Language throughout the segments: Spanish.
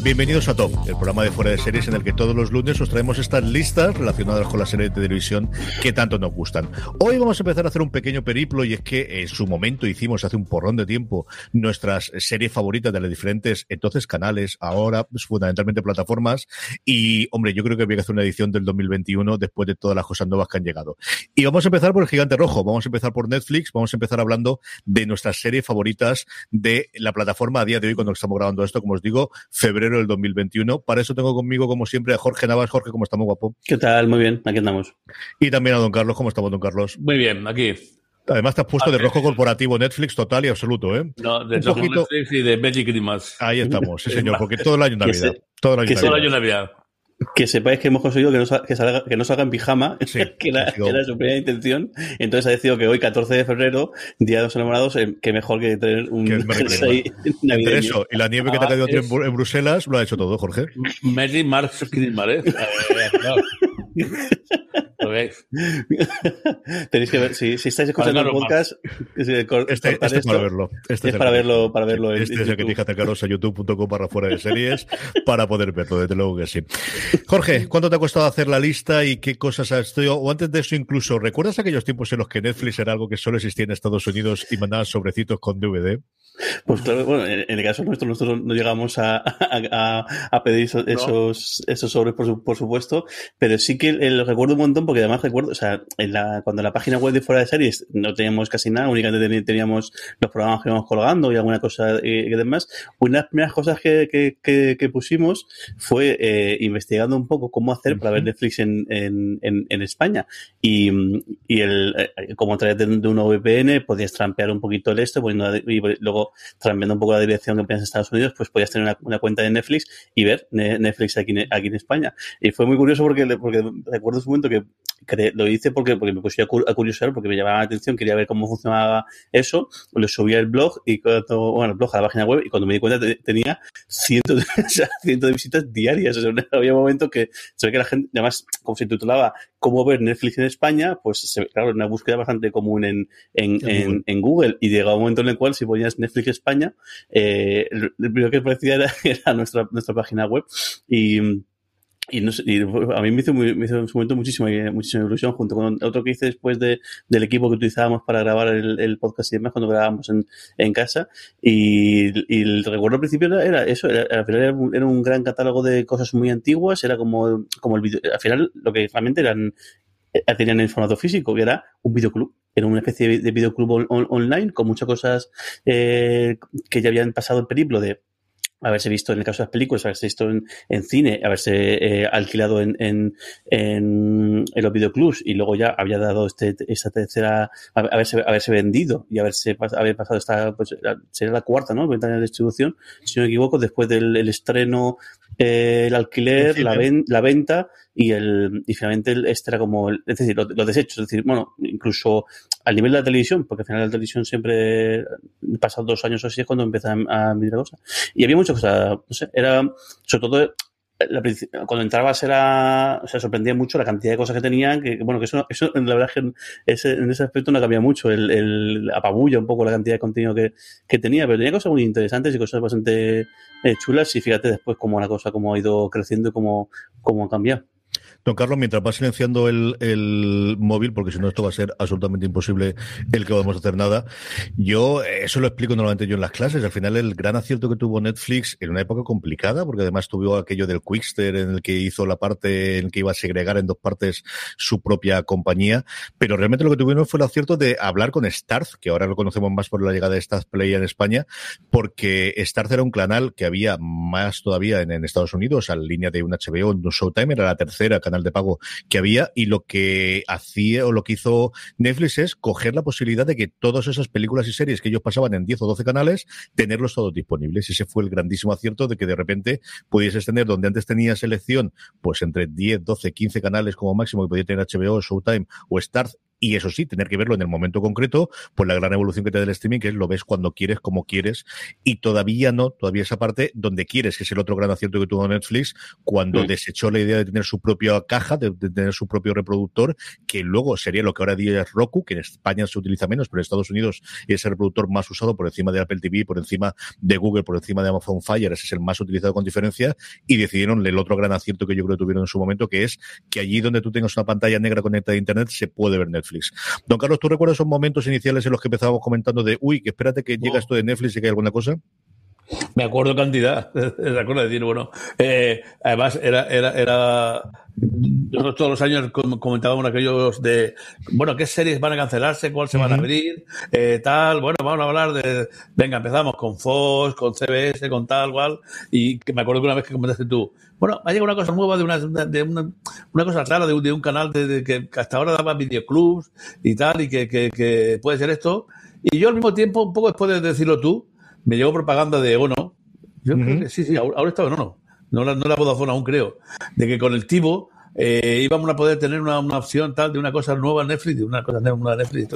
Bienvenidos a Top, el programa de fuera de series en el que todos los lunes os traemos estas listas relacionadas con las series de televisión que tanto nos gustan. Hoy vamos a empezar a hacer un pequeño periplo y es que en su momento hicimos hace un porrón de tiempo nuestras series favoritas de las diferentes entonces canales, ahora pues, fundamentalmente plataformas y hombre, yo creo que había que hacer una edición del 2021 después de todas las cosas nuevas que han llegado. Y vamos a empezar por el gigante rojo, vamos a empezar por Netflix, vamos a empezar hablando de nuestras series favoritas de la plataforma a día de hoy cuando estamos grabando esto, como os digo, febrero del 2021. Para eso tengo conmigo, como siempre, a Jorge Navas. Jorge, ¿cómo estamos, guapo? ¿Qué tal? Muy bien, aquí andamos. Y también a don Carlos, ¿cómo estamos, don Carlos? Muy bien, aquí. Además, te has puesto de rojo corporativo Netflix total y absoluto, ¿eh? No, de rojo poquito... Netflix y de Magic. Ahí estamos, sí, señor, porque todo el año Navidad. Todo el año Navidad. Todo el año Navidad. Que sepáis que hemos conseguido que no, salga, que, salga, que no salga en pijama, sí, que, era, que, era, su primera intención. Entonces ha decidido que hoy, 14 de febrero, Día de los Enamorados, eh, que mejor que tener un jersey. Entre eso y la nieve que te ha caído es... en, Bruselas, lo ha hecho todo, Jorge. Magic Marks Tenéis que ver, si, si estáis escuchando el podcast, este, este esto, para verlo. Este es, es para verlo, para verlo. Este es el que tienes que atacaros a youtube.com para fuera de series para poder verlo, desde luego que sí. Jorge, ¿cuánto te ha costado hacer la lista y qué cosas has estudiado? O antes de eso incluso, ¿recuerdas aquellos tiempos en los que Netflix era algo que solo existía en Estados Unidos y mandaban sobrecitos con DVD? Pues claro, bueno, en, el caso nuestro, nosotros no llegamos a, a, a pedir esos, no. esos, esos, sobres, por, su, por, supuesto, pero sí que lo recuerdo un montón porque además recuerdo, o sea, en la, cuando en la página web de Fuera de Series no teníamos casi nada, únicamente teníamos los programas que íbamos colgando y alguna cosa y, y demás. Una de las primeras cosas que, que, que, que pusimos fue eh, investigando un poco cómo hacer uh -huh. para ver Netflix en, en, en, en España. Y, y el, eh, como a través de, de un VPN podías trampear un poquito el esto, poniendo, y luego cambiando un poco la dirección que ponías en Estados Unidos, pues podías tener una, una, cuenta de Netflix y ver Netflix aquí, aquí en España. Y fue muy curioso porque, porque recuerdo un momento que lo hice porque, porque me puse a curiosidad, porque me llamaba la atención, quería ver cómo funcionaba eso, lo subí al blog y cuando, bueno, el blog a la página web y cuando me di cuenta tenía cientos de, o sea, cientos de visitas diarias. O sea, había momentos que se ve que la gente, además, como se titulaba cómo ver Netflix en España, pues se, claro, una búsqueda bastante común en, en, en, en, en Google. Y llegaba un momento en el cual si ponías Netflix España, eh, lo primero que aparecía era, era nuestra, nuestra página web. Y, y, no sé, y, a mí me hizo, me hizo en su momento muchísima, muchísima ilusión, junto con otro que hice después de, del equipo que utilizábamos para grabar el, podcast y demás, cuando grabábamos en, en casa. Y, el recuerdo al principio era, eso, era, al final era un, era un, gran catálogo de cosas muy antiguas, era como, como el video, al final lo que realmente eran, eh, tenían en formato físico, que era un videoclub era una especie de videoclub on, online con muchas cosas eh, que ya habían pasado el periplo de haberse visto en el caso de las películas, haberse visto en, en cine, haberse eh, alquilado en, en, en, los videoclubs y luego ya había dado este, esta tercera, haberse, haberse vendido y haberse haber pasado esta, pues sería la cuarta, ¿no? Ventana de distribución, si no me equivoco, después del el estreno, eh, el alquiler, la, ven, la venta y el, y finalmente el, este era como, el, es decir, los, los desechos, es decir, bueno, incluso al nivel de la televisión, porque al final la televisión siempre, pasado dos años o así es cuando empieza a, mirar cosas. Y había muchas cosas, no sé, era, sobre todo, la cuando entrabas era, o sea, sorprendía mucho la cantidad de cosas que tenían, que, bueno, que eso, eso la verdad es que en ese, en ese aspecto no cambia mucho, el, el apabulla un poco la cantidad de contenido que, que tenía, pero tenía cosas muy interesantes y cosas bastante eh, chulas y fíjate después cómo la cosa, cómo ha ido creciendo y cómo, cómo ha cambiado. Don Carlos, mientras vas silenciando el, el móvil, porque si no esto va a ser absolutamente imposible el que a hacer nada, yo eh, eso lo explico normalmente yo en las clases. Al final el gran acierto que tuvo Netflix en una época complicada, porque además tuvo aquello del Quickster en el que hizo la parte en el que iba a segregar en dos partes su propia compañía, pero realmente lo que tuvieron fue el acierto de hablar con Starz, que ahora lo conocemos más por la llegada de Starz Play en España, porque Starz era un canal que había más todavía en, en Estados Unidos, al línea de un HBO, un Showtime, era la tercera canal de pago que había, y lo que hacía o lo que hizo Netflix es coger la posibilidad de que todas esas películas y series que ellos pasaban en 10 o 12 canales, tenerlos todos disponibles. Ese fue el grandísimo acierto de que de repente pudieses tener donde antes tenías selección, pues entre 10, 12, 15 canales como máximo que podía tener HBO, Showtime o Starz, y eso sí, tener que verlo en el momento concreto, pues la gran evolución que te da el streaming, que es lo ves cuando quieres, como quieres, y todavía no, todavía esa parte donde quieres, que es el otro gran acierto que tuvo Netflix, cuando Mm. desechó la idea de tener su propia caja, de, de tener su propio reproductor, que luego sería lo que ahora día es Roku, que en España se utiliza menos, pero en Estados Unidos es el reproductor más usado por encima de Apple TV, por encima de Google, por encima de Amazon Fire, ese es el más utilizado con diferencia, y decidieron el otro gran acierto que yo creo que tuvieron en su momento, que es que allí donde tú tengas una pantalla negra conectada a Internet se puede ver Netflix. Don Carlos, ¿tú recuerdas esos momentos iniciales en los que empezábamos comentando de, uy, que espérate que llega Oh. esto de Netflix y que hay alguna cosa? Me acuerdo cantidad, me acuerdo de decir, bueno, eh, además era, era, era, nosotros todos los años com- comentábamos aquellos de, bueno, qué series van a cancelarse, cuál se van a abrir, eh, tal, bueno, vamos a hablar de, venga, empezamos con Fox, con CBS, con tal, cual, y que me acuerdo que una vez que comentaste tú, bueno, ha llegado una cosa nueva de una, de una, una cosa rara de un, de un canal de, de que hasta ahora daba videoclubs y tal, y que, que, que puede ser esto, y yo al mismo tiempo, un poco después de decirlo tú, me llegó propaganda de Ono. Yo creo que sí, sí, ahora estaba en Ono. No la, no la Vodafone aún creo. De que con el Tivo eh, íbamos a poder tener una, una opción tal de una cosa nueva en Netflix, de una cosa nueva en Netflix.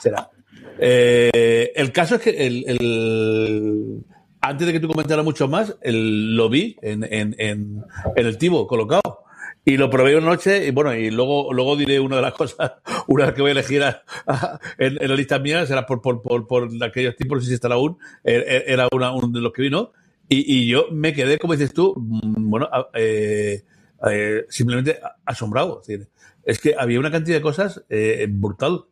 será. Eh, el caso es que el, el- antes de que tú comentaras mucho más, el, lo vi en, en, en, en el Tivo colocado. Y lo probé una noche y bueno, y luego, luego diré una de las cosas, una que voy a elegir a- a- en, en la lista mía, será por, por, por, por aquellos tipos, no sé si estará aún, eh, era una, uno de los que vino. Y, y yo me quedé, como dices tú, mm, bueno, eh, eh, simplemente asombrado. Es que había una cantidad de cosas eh, brutal.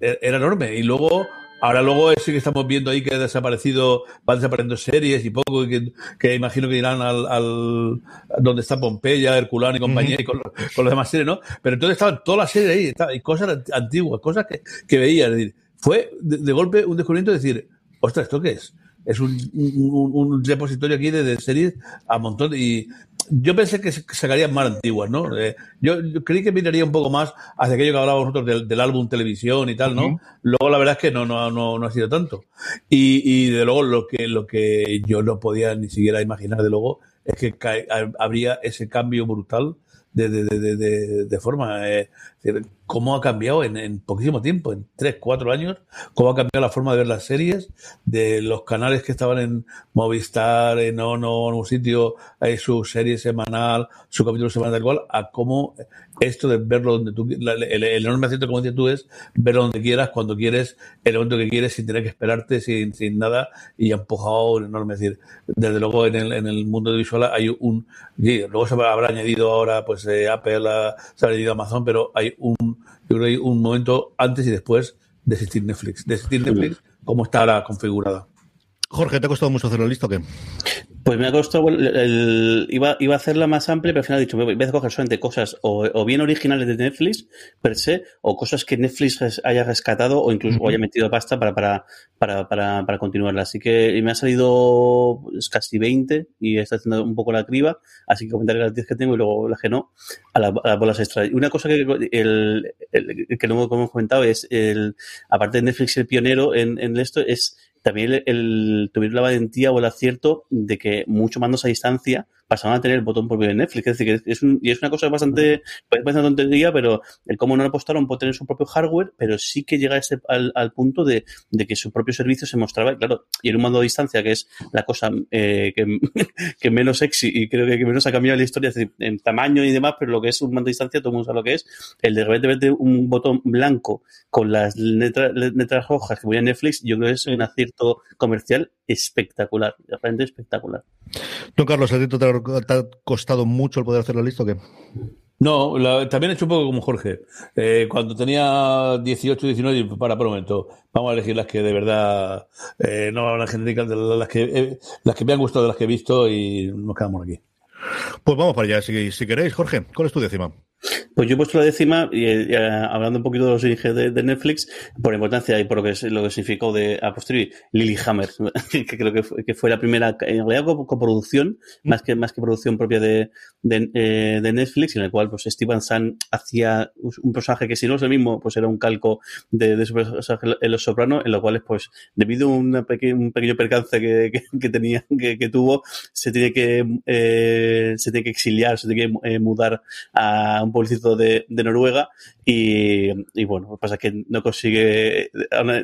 E- Era enorme. Y luego, ahora luego sí que estamos viendo ahí que ha desaparecido, van desapareciendo series y poco, y que, que imagino que irán al, al donde está Pompeya, Herculano y compañía, y con, los- con los demás series, ¿no? Pero entonces estaban todas las series ahí, estaba- y cosas ant- antiguas, cosas que, que veía. Es decir, fue de, de golpe un descubrimiento de decir, ostras, ¿esto qué es? Es un, un, un repositorio aquí de, de series a montón. Y yo pensé que sacarían más antiguas, ¿no? Eh, yo, yo creí que miraría un poco más hacia aquello que hablábamos nosotros del, del álbum televisión y tal, ¿no? Luego la verdad es que no, no, no, no ha sido tanto. Y, y de luego lo que, lo que yo no podía ni siquiera imaginar, de luego, es que habría ese cambio brutal de, de, de, de, forma. eh, cómo ha cambiado en, en poquísimo tiempo, en tres, cuatro años, cómo ha cambiado la forma de ver las series, de los canales que estaban en Movistar, en Ono, en un sitio, hay su serie semanal, su capítulo semanal tal cual, a cómo esto de verlo donde tú, la- el, el enorme acierto, como dices tú, es verlo donde quieras, cuando quieres, el momento que quieres, sin tener que esperarte, sin, sin nada, y ha empujado un enorme. Es decir, desde luego en el, en el mundo visual hay un, sí, luego se habrá añadido ahora, pues eh, Apple, se ha añadido Amazon, pero hay un, yo creo que hay un momento antes y después de existir Netflix, de existir Netflix, cómo está ahora configurada. Jorge, ¿te ha costado mucho hacer la lista o qué? Pues me ha costado, bueno, el- el- iba, iba a hacerla más amplia, pero al final he dicho, voy a coger solamente cosas o, o bien originales de Netflix, per se, o cosas que Netflix haya rescatado o incluso haya metido pasta para, para, para, para, para continuarla. Así que me ha salido pues, casi 20 y está haciendo un poco la criba, así que comentaré las 10 que tengo y luego las que no, a, la- a las bolas extra. Y una cosa que, el, el- que no hemos comentado es, el, aparte de Netflix el pionero en, en esto, es también el, el- tuvieron la valentía o el acierto de que mucho mandos a distancia pasaron a tener el botón propio de Netflix. Es decir, que es, un, y es una cosa bastante, una tontería, pero el cómo no apostaron por tener su propio hardware, pero sí que llega a ese, al, punto de, que su propio servicio se mostraba, y claro, y en un mando a distancia, que es la cosa eh, que, menos sexy y creo que, menos ha cambiado la historia, es decir, en tamaño y demás, pero lo que es un mando a distancia, todo el mundo sabe lo que es, el de repente un botón blanco con las letras, letras rojas que voy a Netflix, yo creo que es un acierto comercial espectacular, realmente espectacular. Don Carlos, ¿a ti te ha, costado mucho el poder hacer la lista o qué? No, la, también he hecho un poco como Jorge. Eh, cuando tenía 18, 19, para, por un momento, vamos a elegir las que de verdad, eh, no las genéricas, las que, eh, las que me han gustado, de las que he visto y nos quedamos aquí. Pues vamos para allá, si, si queréis. Jorge, ¿cuál es tu décima? Pues yo he puesto la décima, y, y hablando un poquito de los orígenes de, de, Netflix, por importancia y por lo que, lo que significó de a posteriori, Lilyhammer, que creo que fue, que fue la primera, en realidad coproducción, mm. más que, más que producción propia de, de, eh, de, Netflix, en el cual pues Steven Sun hacía un personaje que si no es el mismo, pues era un calco de, de su personaje en Los Sopranos, en lo cual pues debido a una peque, un pequeño percance que, que, que tenía, que, que, tuvo, se tiene que, eh, se tiene que exiliar, se tiene que eh, mudar a un pueblecito de, Noruega y, y, bueno, lo que pasa es que no consigue,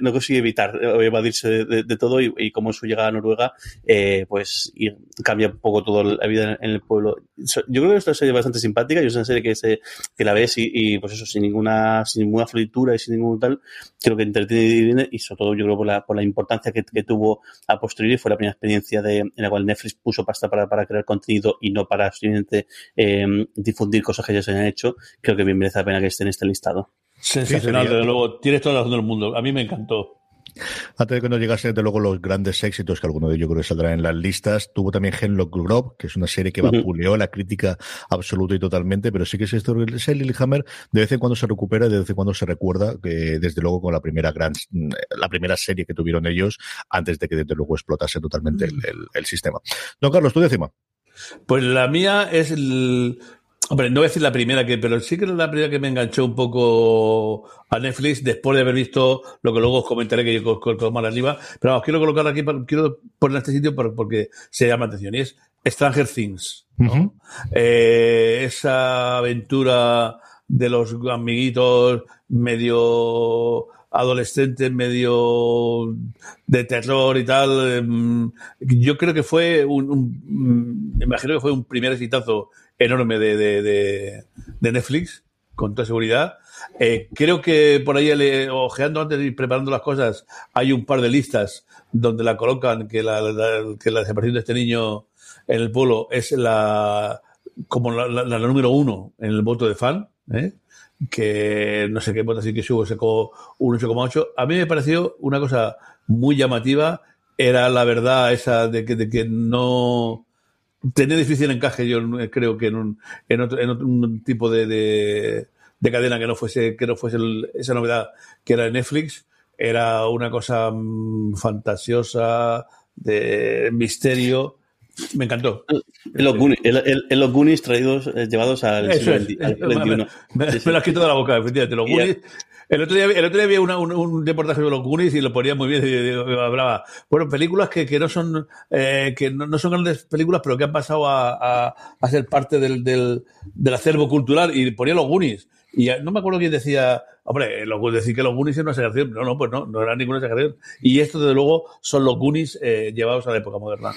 no consigue evitar evadirse de, de, de todo y, y, como su llegada a Noruega, eh, pues y cambia un poco toda la vida en el pueblo. Yo creo que esta serie es bastante simpática y es una serie que, se, que la ves y, y, pues eso, sin ninguna, sin ninguna fritura y sin ningún tal, creo que entretiene y sobre todo yo creo por la, por la importancia que, que tuvo a posteriori fue la primera experiencia de, en la cual Netflix puso pasta para, para crear contenido y no para simplemente eh, difundir cosas que ya se hayan hecho, creo que bien merece la pena que esté en este Sensacional, desde luego. Tienes toda la razón del mundo. A mí me encantó. Antes de que nos llegase, desde luego, los grandes éxitos, que alguno de ellos creo que saldrán en las listas, tuvo también Hemlock Grove, que es una serie que vapuleó uh -huh. la crítica absoluta y totalmente, pero sí que es esto, Lilyhammer, de vez en cuando se recupera, de vez en cuando se recuerda, que desde luego con la primera gran, la primera serie que tuvieron ellos, antes de que desde luego explotase totalmente el, el, el sistema. Don Carlos, tú décima. Pues la mía es el, Hombre, no voy a decir la primera que, pero sí que es la primera que me enganchó un poco a Netflix después de haber visto lo que luego os comentaré que yo con más arriba. Pero vamos, quiero colocar aquí, quiero poner este sitio porque se llama atención y es Stranger Things. ¿no? Uh -huh. eh, esa aventura de los amiguitos medio adolescentes, medio de terror y tal. Yo creo que fue un, un me imagino que fue un primer exitazo enorme de, de, de, Netflix, con toda seguridad. Eh, creo que por ahí, le, ojeando antes y preparando las cosas, hay un par de listas donde la colocan que la, la, que la desaparición de este niño en el pueblo es la como la, número uno en el voto de fan, ¿eh? que no sé qué voto así que subo, sacó un 8,8. A mí me pareció una cosa muy llamativa, era la verdad esa de que, de que no tenía difícil encaje, yo creo que en un, en otro, en otro un tipo de, de, de, cadena que no fuese, que no fuese el, esa novedad que era Netflix. Era una cosa mmm, fantasiosa, de misterio. Me encantó. En los Goonies, en, los Goonies traídos, eh, llevados al siglo XXI. Me, me, me, lo has quitado de la boca, efectivamente. Los Goonies, el otro día, el otro día había una, un, un, reportaje de los Goonies y lo ponía muy bien. Y, y, y hablaba, bueno, películas que, que no son eh, que no, no, son grandes películas, pero que han pasado a, a, a ser parte del, del, del, acervo cultural. Y ponía los Goonies. Y no me acuerdo quién decía, hombre, lo, decir que los Goonies es una exageración. No, no, pues no, no era ninguna exageración. Y esto, desde luego, son los Goonies eh, llevados a la época moderna.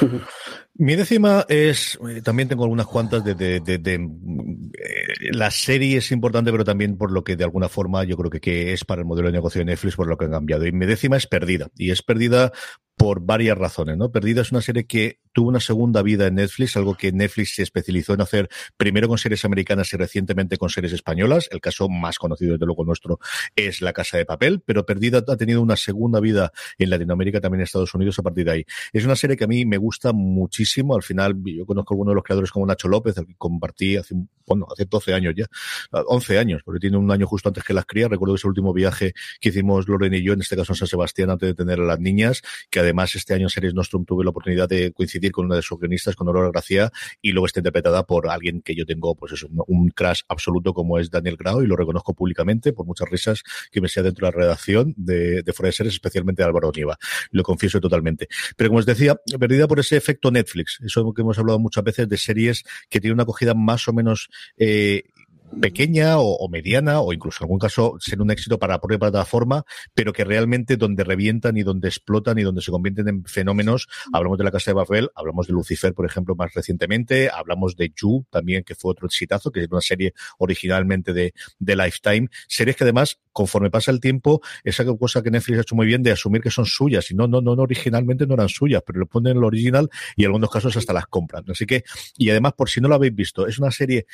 Mi décima es, eh, también tengo algunas cuantas de, de, de, de eh, la serie es importante, pero también por lo que de alguna forma yo creo que, que, es para el modelo de negocio de Netflix, por lo que han cambiado. Y mi décima es perdida. Y es perdida por varias razones, ¿no? Perdida es una serie que tuvo una segunda vida en Netflix, algo que Netflix se especializó en hacer primero con series americanas y recientemente con series españolas. El caso más conocido, desde luego, nuestro es La Casa de Papel, pero Perdida ha tenido una segunda vida en Latinoamérica, también en Estados Unidos, a partir de ahí. Es una serie que a mí me gusta muchísimo. Al final, yo conozco a algunos de los creadores como Nacho López, el que compartí hace, bueno, hace 12 años ya, 11 años, porque tiene un año justo antes que las crías. Recuerdo ese último viaje que hicimos Loren y yo, en este caso en San Sebastián, antes de tener a las niñas, que además este año en Series Nostrum tuve la oportunidad de coincidir con una de sus guionistas, con Aurora Gracia, y luego está interpretada por alguien que yo tengo, pues eso, un crash absoluto como es Daniel Grau, y lo reconozco públicamente por muchas risas que me sea dentro de la redacción de, de Fuera de Series, especialmente de Álvaro Nieva. Lo confieso totalmente. Pero como os decía, perdida por ese efecto Netflix, eso que hemos hablado muchas veces de series que tienen una acogida más o menos eh, pequeña o, o, mediana o incluso en algún caso ser un éxito para la propia plataforma, pero que realmente donde revientan y donde explotan y donde se convierten en fenómenos, hablamos de la Casa de Babel, hablamos de Lucifer, por ejemplo, más recientemente, hablamos de You también, que fue otro exitazo, que es una serie originalmente de, de Lifetime, series que además, conforme pasa el tiempo, esa cosa que Netflix ha hecho muy bien de asumir que son suyas, y no, no, no, no originalmente no eran suyas, pero lo ponen en el original y en algunos casos hasta las compran. Así que, y además, por si no lo habéis visto, es una serie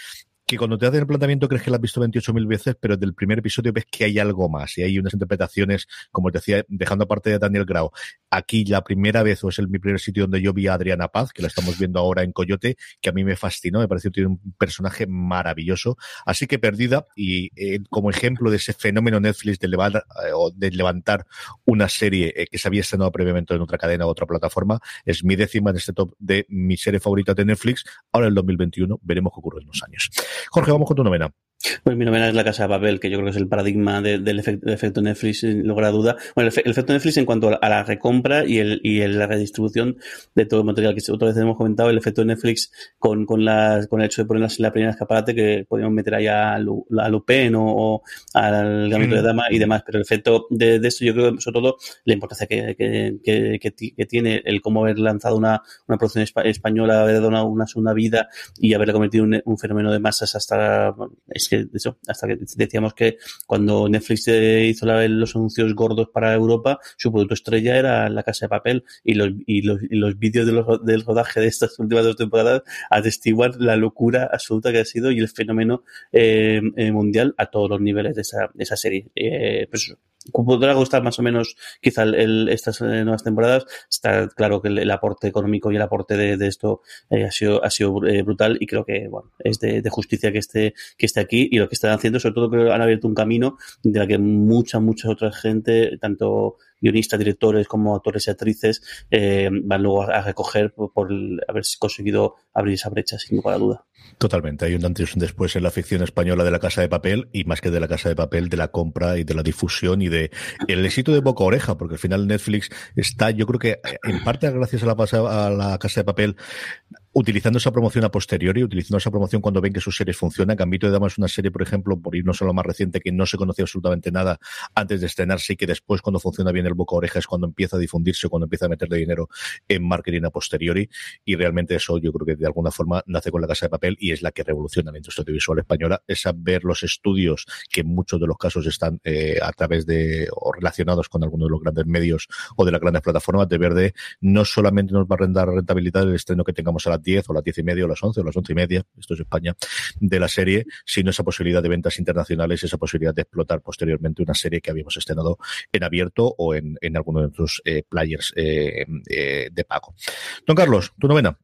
que cuando te hacen el planteamiento crees que la has visto 28.000 veces, pero del primer episodio ves que hay algo más y hay unas interpretaciones, como te decía, dejando aparte de Daniel Grau. Aquí la primera vez, o es el mi primer sitio donde yo vi a Adriana Paz, que la estamos viendo ahora en Coyote, que a mí me fascinó, me pareció que tiene un personaje maravilloso. Así que perdida, y eh, como ejemplo de ese fenómeno Netflix de, levar, eh, o de levantar una serie eh, que se había estrenado previamente en otra cadena o otra plataforma, es mi décima en este top de mi serie favorita de Netflix. Ahora el 2021 veremos qué ocurre en los años. Jorge, vamos con tu novena. Pues mi novena es La Casa de Papel, que yo creo que es el paradigma de, del, efecto, del, efecto, Netflix, sin lugar a duda. Bueno, el, el, efecto Netflix en cuanto a la recompra y, el, y el, la redistribución de todo el material, que otra vez hemos comentado, el efecto Netflix con, con, las, con el hecho de ponerlas en la primera escaparate, que podíamos meter ahí a, Lu, a Lupin o, o, al Gambito mm. de Dama y demás, pero el efecto de, de esto yo creo, sobre todo, la importancia que, que, que, que tiene el cómo haber lanzado una, una producción española, haber dado una, una segunda vida y haberla convertido en un, un fenómeno de masas hasta, que eso, hasta que decíamos que cuando Netflix hizo la, los anuncios gordos para Europa, su producto estrella era La Casa de Papel y los, y los, y los vídeos de del rodaje de estas últimas dos temporadas atestiguan la locura absoluta que ha sido y el fenómeno eh, mundial a todos los niveles de esa, de esa serie. Eh, pues podrá gustar más o menos quizá el, estas nuevas temporadas. Está claro que el, aporte económico y el aporte de, de esto eh, ha sido, ha sido eh, brutal y creo que bueno, es de, de, justicia que esté, que esté aquí y lo que están haciendo, sobre todo que han abierto un camino de la que mucha, mucha otra gente, tanto guionistas, directores como actores y actrices eh, van luego a, recoger por, por haber conseguido abrir esa brecha, sin lugar a duda. Totalmente. Hay un antes y un después en la ficción española de la Casa de Papel y más que de la Casa de Papel, de la compra y de la difusión y de el éxito de boca a oreja, porque al final Netflix está, yo creo que en parte gracias a la, a la Casa de Papel, utilizando esa promoción a posteriori, utilizando esa promoción cuando ven que sus series funcionan. Gambito de Dama es una serie, por ejemplo, por irnos a lo más reciente, que no se conocía absolutamente nada antes de estrenarse y que después, cuando funciona bien el boca oreja, es cuando empieza a difundirse, cuando empieza a meterle dinero en marketing a posteriori. Y realmente eso yo creo que de alguna forma nace con la Casa de Papel y es la que revoluciona la industria audiovisual española, es saber los estudios que en muchos de los casos están eh, a través de o relacionados con algunos de los grandes medios o de las grandes plataformas, de ver de no solamente nos va a rendar rentabilidad el estreno que tengamos a las 10 o las 10 y media o las 11 o las 11 y media, esto es España, de la serie, sino esa posibilidad de ventas internacionales, esa posibilidad de explotar posteriormente una serie que habíamos estrenado en abierto o en, en alguno de nuestros eh, players eh, eh, de pago. Don Carlos, tu novena.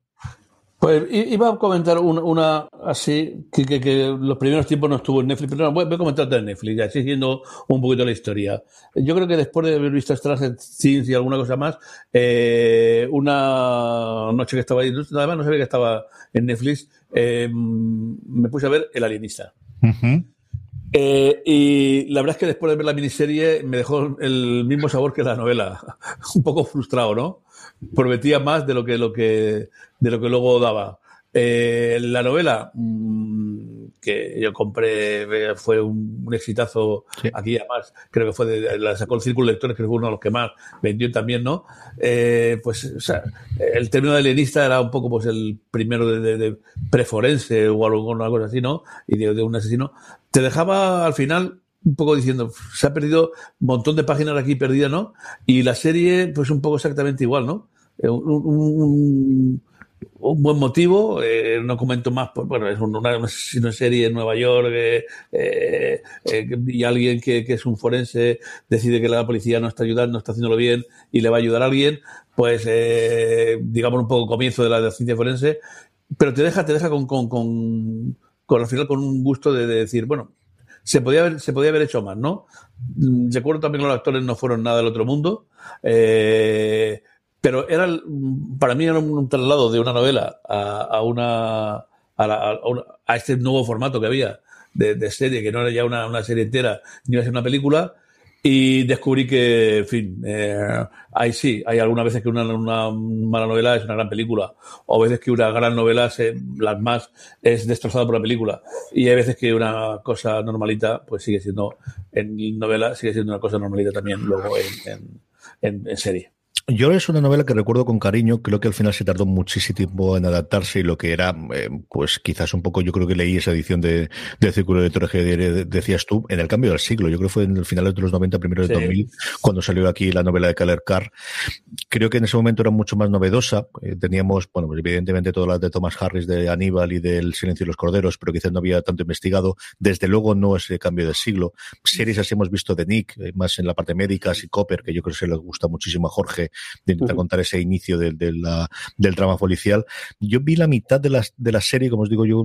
Pues iba a comentar una, una así, que, que, que, los primeros tiempos no estuvo en Netflix, pero no, voy, voy a comentar en Netflix, ya siguiendo un poquito la historia. Yo creo que después de haber visto Stranger Things y alguna cosa más, eh, una noche que estaba ahí, además no sabía que estaba en Netflix, eh, me puse a ver El Alienista. Uh -huh. Eh, y la verdad es que después de ver la miniserie me dejó el mismo sabor que la novela. Un poco frustrado, ¿no? Prometía más de lo que, lo que, de lo que luego daba. Eh, la novela mmm, que yo compré fue un, un exitazo sí. aquí además creo que fue de, la sacó el Círculo de Lectores que fue uno de los que más vendió también no eh, pues o sea, el término de alienista era un poco pues el primero de, de, de preforense o algo, una cosa así no y de, de un asesino te dejaba al final un poco diciendo, se ha perdido un montón de páginas aquí perdidas, ¿no? Y la serie, pues un poco exactamente igual, ¿no? Un, un, un buen motivo, eh, no comento más, pues, bueno, es una, una, serie en Nueva York eh, eh, y alguien que, que, es un forense decide que la policía no está ayudando, no está haciéndolo bien y le va a ayudar a alguien, pues eh, digamos un poco comienzo de la, de la, ciencia forense, pero te deja, te deja con, con, con, con al final con un gusto de, de decir, bueno, se podía haber, se podía haber hecho más, ¿no? Recuerdo también que los actores no fueron nada del otro mundo. Eh, pero era para mí era un, traslado de una novela a, una, a, a, este nuevo formato que había de, serie, que no era ya una, una serie entera ni iba a ser una película, y descubrí que, en fin, eh, sí, hay algunas veces que una, una, mala novela es una gran película, o veces que una gran novela, se, las más, es destrozada por la película, y hay veces que una cosa normalita, pues sigue siendo, en novela, sigue siendo una cosa normalita también luego en, en serie. Yo es una novela que recuerdo con cariño, creo que al final se tardó muchísimo tiempo en adaptarse y lo que era, eh, pues quizás un poco, yo creo que leí esa edición de, de Círculo de que decías tú, en el cambio del siglo, yo creo que fue en el final de los 90, primero de 2000, cuando salió aquí la novela de Keller Carr. Creo que en ese momento era mucho más novedosa, eh, teníamos, bueno, pues evidentemente todas las de Thomas Harris, de Aníbal y del Silencio de los Corderos, pero quizás no había tanto investigado, desde luego no ese cambio del siglo. Series así hemos visto de Nick, eh, más en la parte médica, y Copper, que yo creo que se le gusta muchísimo a Jorge, de intentar contar ese inicio del, del, del drama policial. Yo vi la mitad de la, de la serie, como os digo yo,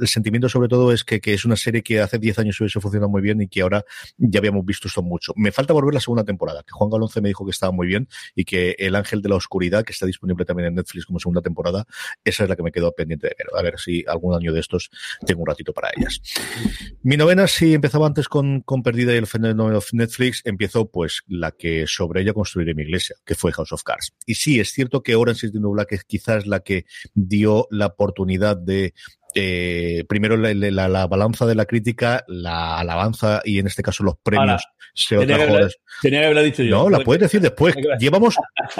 el sentimiento sobre todo es que, que es una serie que hace 10 años hubiese funcionado muy bien y que ahora ya habíamos visto esto mucho. Me falta volver la segunda temporada, que Juan Galonce me dijo que estaba muy bien y que El Ángel de la Oscuridad, que está disponible también en Netflix como segunda temporada, esa es la que me quedó pendiente de ver. A ver si algún año de estos tengo un ratito para ellas. Mi novena, si empezaba antes con, con Perdida y el fenómeno de Netflix, empezó pues la que sobre ella construiré mi iglesia, que fue House of Cars. Y sí, es cierto que Orange is the New Black es quizás la que dio la oportunidad de eh, primero la, la, la, balanza de la crítica, la alabanza y en este caso los premios se tenía, tenía que haberla dicho yo. No, la puedes decir después. Llevamos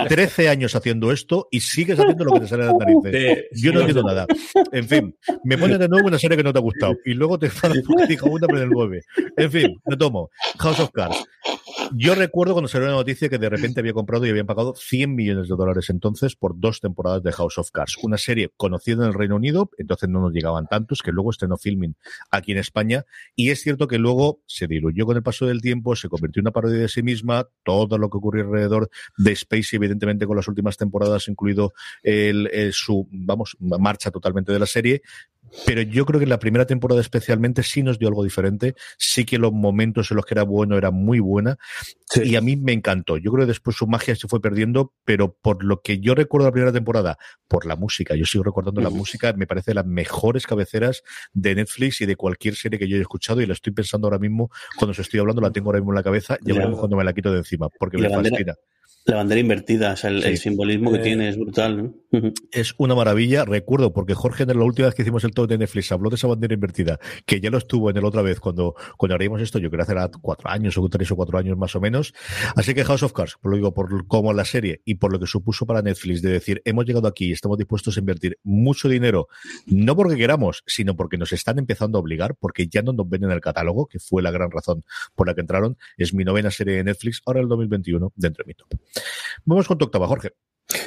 13 años haciendo esto y sigues haciendo lo que te sale de las narices. yo no entiendo nada. En fin, me pones de nuevo una serie que no te ha gustado y luego te enfadas porque dijo una pero el 9. En fin, me tomo. House of Cards. Yo recuerdo cuando salió la noticia que de repente había comprado y habían pagado 100 millones de dólares entonces por dos temporadas de House of Cards. Una serie conocida en el Reino Unido, entonces no nos llegaban tantos, que luego estrenó filming aquí en España. Y es cierto que luego se diluyó con el paso del tiempo, se convirtió en una parodia de sí misma, todo lo que ocurrió alrededor de Space, evidentemente con las últimas temporadas, incluido el, su, vamos, marcha totalmente de la serie, pero yo creo que en la primera temporada especialmente sí nos dio algo diferente, sí que los momentos en los que era bueno era muy buena. Y a mí me encantó. Yo creo que después su magia se fue perdiendo, pero por lo que yo recuerdo la primera temporada, por la música, yo sigo recordando la música, me parece de las mejores cabeceras de Netflix y de cualquier serie que yo haya escuchado y la estoy pensando ahora mismo, cuando os estoy hablando la tengo ahora mismo en la cabeza, ya. veremos cuando me la quito de encima, porque me fascina. La bandera invertida, o sea, el, simbolismo que eh, tiene es brutal. ¿no? Es una maravilla. Recuerdo, porque Jorge, en la última vez que hicimos el top de Netflix, habló de esa bandera invertida, que ya lo estuvo en el otra vez cuando, cuando haríamos esto, yo creo que hace cuatro años o tres o cuatro años más o menos. Así que House of Cards, por lo digo, por como la serie y por lo que supuso para Netflix de decir, hemos llegado aquí y estamos dispuestos a invertir mucho dinero, no porque queramos, sino porque nos están empezando a obligar, porque ya no nos ven en el catálogo, que fue la gran razón por la que entraron. Es mi novena serie de Netflix, ahora el 2021, dentro de mi top. Vamos con tu octava, Jorge.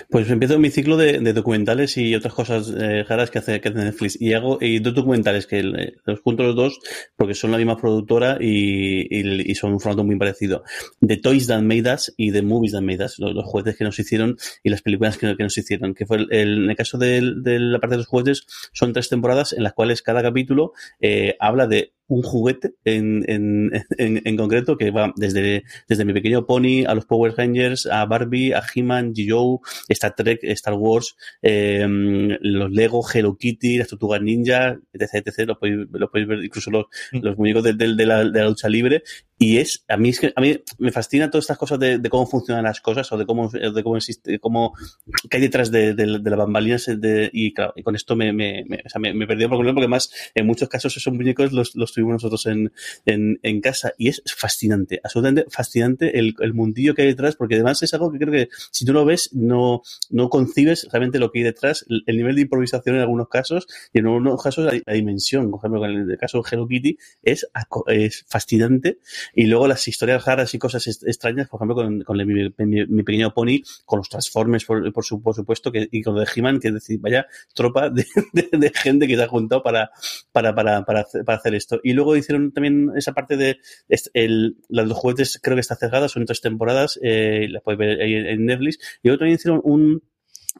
Pues empiezo mi ciclo de, documentales y otras cosas eh, raras que hace, que hace Netflix. Y hago y dos documentales que eh, los junto los dos porque son la misma productora y, son un formato muy parecido. The Toys That Made Us y The Movies That Made Us, los, jueces que nos hicieron y las películas que, nos hicieron. Que fue el, en el caso de, la parte de los jueces, son tres temporadas en las cuales cada capítulo eh, habla de un juguete en, en, en, en, concreto que va desde, desde mi pequeño pony a los Power Rangers, a Barbie, a He-Man, G.O., Star Trek, Star Wars, eh, los Lego, Hello Kitty, las Tortugas Ninja, etc, etc. Lo podéis, lo podéis ver incluso los, mm. los muñecos de, de, de, la, de, la, lucha libre y es, a mí es que, a mí me fascina todas estas cosas de, cómo funcionan las cosas o de cómo, de cómo existe, cómo, qué hay detrás de, de, de las bambalinas de, y claro, y con esto me, me, me, o sea, me, me perdí por completo porque además en muchos casos esos muñecos los, tuvimos nosotros en, en, casa y es fascinante, absolutamente fascinante el, mundillo que hay detrás porque además es algo que creo que si tú lo ves no, no concibes realmente lo que hay detrás, el, el nivel de improvisación en algunos casos y en algunos casos la, la dimensión, por ejemplo, en el caso de Hello Kitty es, es fascinante y luego las historias raras y cosas extrañas, por ejemplo, con, con mi, pequeño pony, con los Transformers, por, por, su, por supuesto, que, y con lo de He-Man, que es decir, vaya tropa de, gente que se ha juntado para, para, para, para, para hacer esto. Y luego hicieron también esa parte de el, los juguetes, creo que está cerrada, son tres temporadas, eh, las puedes ver en Netflix. Y luego también hicieron un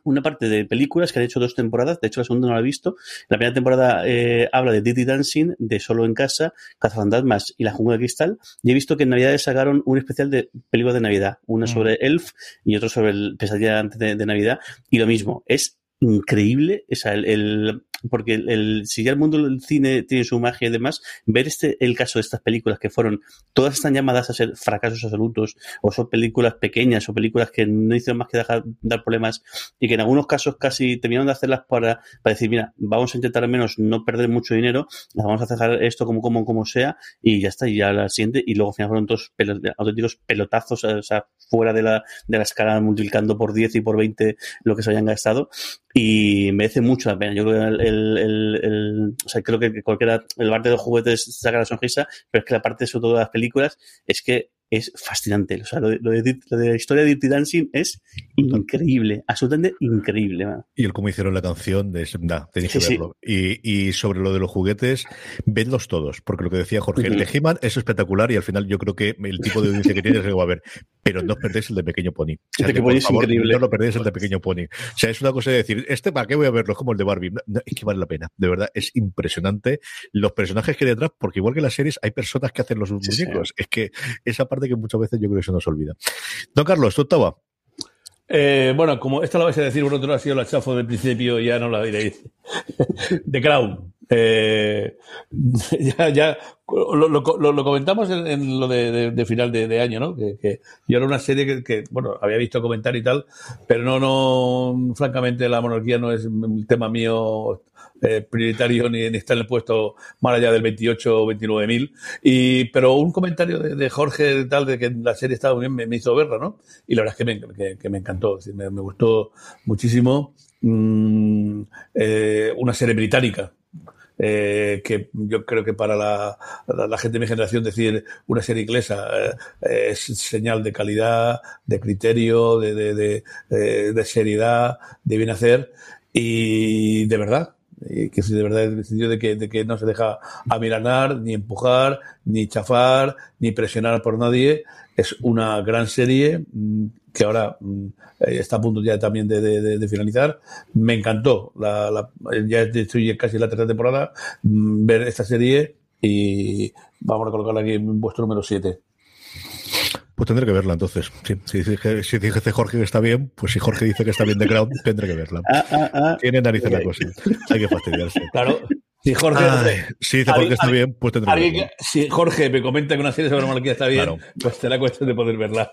una parte de películas que han hecho dos temporadas, de hecho la segunda no la he visto. La primera temporada eh, habla de Dirty Dancing, de Solo en Casa, Cazafantasmas y La Jungla de Cristal. Y he visto que en Navidad sacaron un especial de películas de Navidad, una Mm. sobre Elf y otro sobre el Pesadilla antes de, de Navidad. Y lo mismo, es increíble, o sea, el, el- porque el, si ya el mundo del cine tiene su magia y demás, ver este el caso de estas películas que fueron, todas están llamadas a ser fracasos absolutos, o son películas pequeñas, o películas que no hicieron más que dejar, dar problemas, y que en algunos casos casi terminaron de hacerlas para, para decir, mira, vamos a intentar al menos no perder mucho dinero, vamos a hacer esto como, como, como sea, y ya está, y ya la siguiente, y luego al final fueron todos pelo- auténticos pelotazos, o sea, fuera de la, de la escala multiplicando por 10 y por 20 lo que se hayan gastado, y merece mucho la pena. Yo creo que el, el- el- o sea, creo que cualquiera, el parte de los juguetes saca la sonrisa, pero es que la parte sobre todo de las películas es que es fascinante. O sea, lo de, lo de, Dirty- lo de la historia de Dirty Dancing es increíble, absolutamente increíble. man. Y el cómo hicieron la canción, de, nah, tenéis Sí, que sí. verlo. Y, y sobre lo de los juguetes, vedlos todos, porque lo que decía Jorge, el de He-Man es espectacular y al final yo creo que el tipo de audiencia que tiene es que va a ver. Pero no os perdéis el de Pequeño Pony. O sea, El de que, Pequeño por Pony es favor, increíble. No lo perdéis el de Pequeño Pony. O sea, es una cosa de decir, este para qué voy a verlo, es como el de Barbie. No, no, es que vale la pena. De verdad, es impresionante los personajes que hay detrás, porque igual que en las series hay personas que hacen los Sí, sí. muñecos. Es que esa parte que muchas veces yo creo que se nos olvida. Don Carlos, tú octava. Eh, bueno, como esto lo vais a decir vosotros, ha sido la chafo del principio, ya no la diréis. The Crown. Eh, ya, ya lo, comentamos en, lo de, final de, año, ¿no? Que, yo era una serie que, bueno, había visto comentar y tal, pero no, no, francamente, la monarquía no es un tema mío eh, prioritario ni, está en el puesto más allá del 28 o 29 mil. Y, pero un comentario de, de Jorge tal de que la serie estaba bien me, hizo verla, ¿no? Y la verdad es que me, que, que me encantó, decir, me, me gustó muchísimo. Mm, eh, una serie británica. Eh, que yo creo que para la, la- gente de mi generación decir una serie inglesa eh, es señal de calidad, de criterio, de, de, de, de- de seriedad, de bien hacer y de verdad. Que de verdad en el sentido de que, de que no se deja amilanar, ni empujar, ni chafar, ni presionar por nadie. Es una gran serie mm, que ahora mm, eh, está a punto ya también de, de- de- de finalizar. Me encantó. La, la- ya estoy casi en la tercera temporada. mm, ver esta serie y vamos a colocarla aquí en vuestro número 7. Pues tendré que verla entonces. Sí, si, dice, si dice Jorge que está bien, pues si Jorge dice que está bien de Crown, tendré que verla. Ah, ah, ah. Tiene narices la Ok. cosa. Hay que fastidiarse. Claro, si Jorge, Ay, si dice está bien, pues tendré que si Jorge me comenta que una serie sobre la monarquía está bien, Claro. pues será cuestión de poder verla.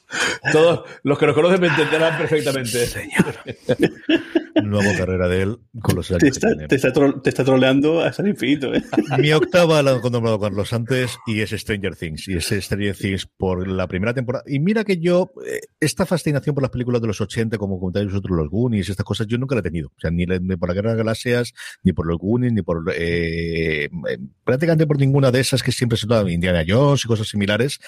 Todos los que nos conocen me entenderán perfectamente. Nueva carrera de él con los Te años que está, te, está tro- te está troleando hasta el infinito. ¿eh? Mi octava la han nombrado Carlos antes y es Stranger Things. Y es Stranger Things por la primera temporada. Y mira que yo, eh, esta fascinación por las películas de los 80, como comentáis vosotros, los Goonies, estas cosas, yo nunca la he tenido. O sea, ni, la- ni por la Guerra de las Galaxias, ni por los Goonies, ni por eh, eh, prácticamente por ninguna de esas que siempre se Indiana Jones y cosas similares.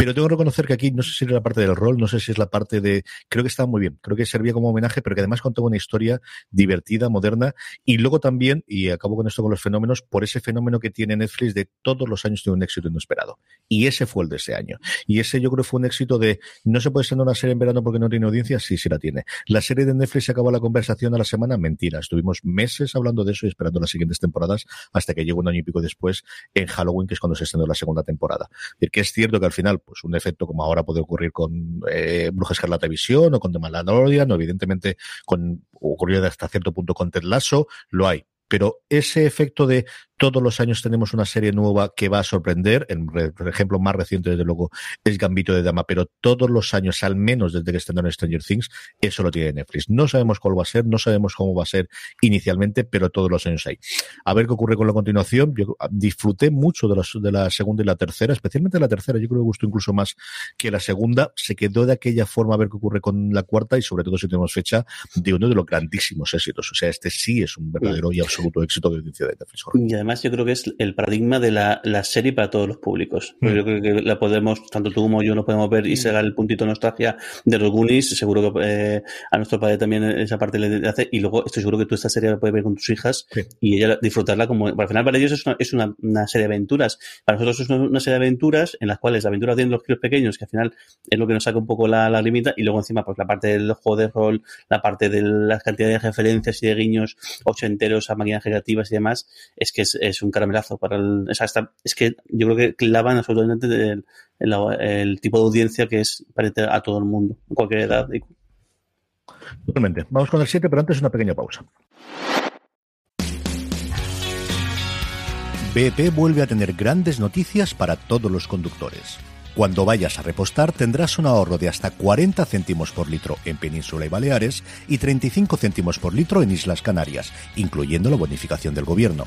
Pero tengo que reconocer que aquí no sé si era la parte del rol, no sé si es la parte de. Creo que estaba muy bien. Creo que servía como homenaje, pero que además contaba una historia divertida, moderna. Y luego también, y acabo con esto con los fenómenos, por ese fenómeno que tiene Netflix de todos los años tiene un éxito inesperado. Y ese fue el de ese año. Y ese yo creo fue un éxito de no se puede ser una serie en verano porque no tiene audiencia, sí, sí la tiene. La serie de Netflix se acabó la conversación a la semana, mentira. Estuvimos meses hablando de eso y esperando las siguientes temporadas hasta que llegó un año y pico después en Halloween, que es cuando se estrenó la segunda temporada. Es que es cierto que al final, pues un efecto como ahora puede ocurrir con eh, Bruja Escarlata Visión o con The Mandalorian, o evidentemente con ocurrió hasta cierto punto con Ted Lasso, lo hay. Pero ese efecto de todos los años tenemos una serie nueva que va a sorprender, el, ejemplo más reciente desde luego es Gambito de Dama, pero todos los años, al menos desde que estrenaron Stranger Things, eso lo tiene Netflix. No sabemos cuál va a ser, no sabemos cómo va a ser inicialmente, pero todos los años hay. A ver qué ocurre con la continuación. Yo disfruté mucho de la, segunda y la tercera, especialmente la tercera. Yo creo que gustó incluso más que la segunda. Se quedó de aquella forma a ver qué ocurre con la cuarta y sobre todo si tenemos fecha de uno de los grandísimos éxitos. O sea, este sí es un verdadero y absoluto éxito de audiencia de Netflix. Jorge. Además yo creo que es el paradigma de la, la serie para todos los públicos. Mm. Yo creo que la podemos, tanto tú como yo lo podemos ver y se da el puntito de nostalgia de los Goonies. Seguro que eh, a nuestro padre también esa parte le hace. Y luego estoy seguro que tú esta serie la puedes ver con tus hijas Sí. y ella disfrutarla como. Al final para ellos es una, es una, una serie de aventuras. Para nosotros es una, una serie de aventuras en las cuales la aventura tiene los kilos pequeños, que al final es lo que nos saca un poco la, la limita. Y luego encima, pues la parte del juego de rol, la parte de la cantidad de referencias y de guiños ochenteros a máquinas creativas y demás, es que es, es un caramelazo para el, o sea, está- es que yo creo que clavan absolutamente el, el- el tipo de audiencia que es para a todo el mundo, en cualquier edad. Totalmente. Vamos con el 7, pero antes una pequeña pausa. BP vuelve a tener grandes noticias para todos los conductores. Cuando vayas a repostar tendrás un ahorro de hasta 40 céntimos por litro en Península y Baleares y 35 céntimos por litro en Islas Canarias, incluyendo la bonificación del gobierno.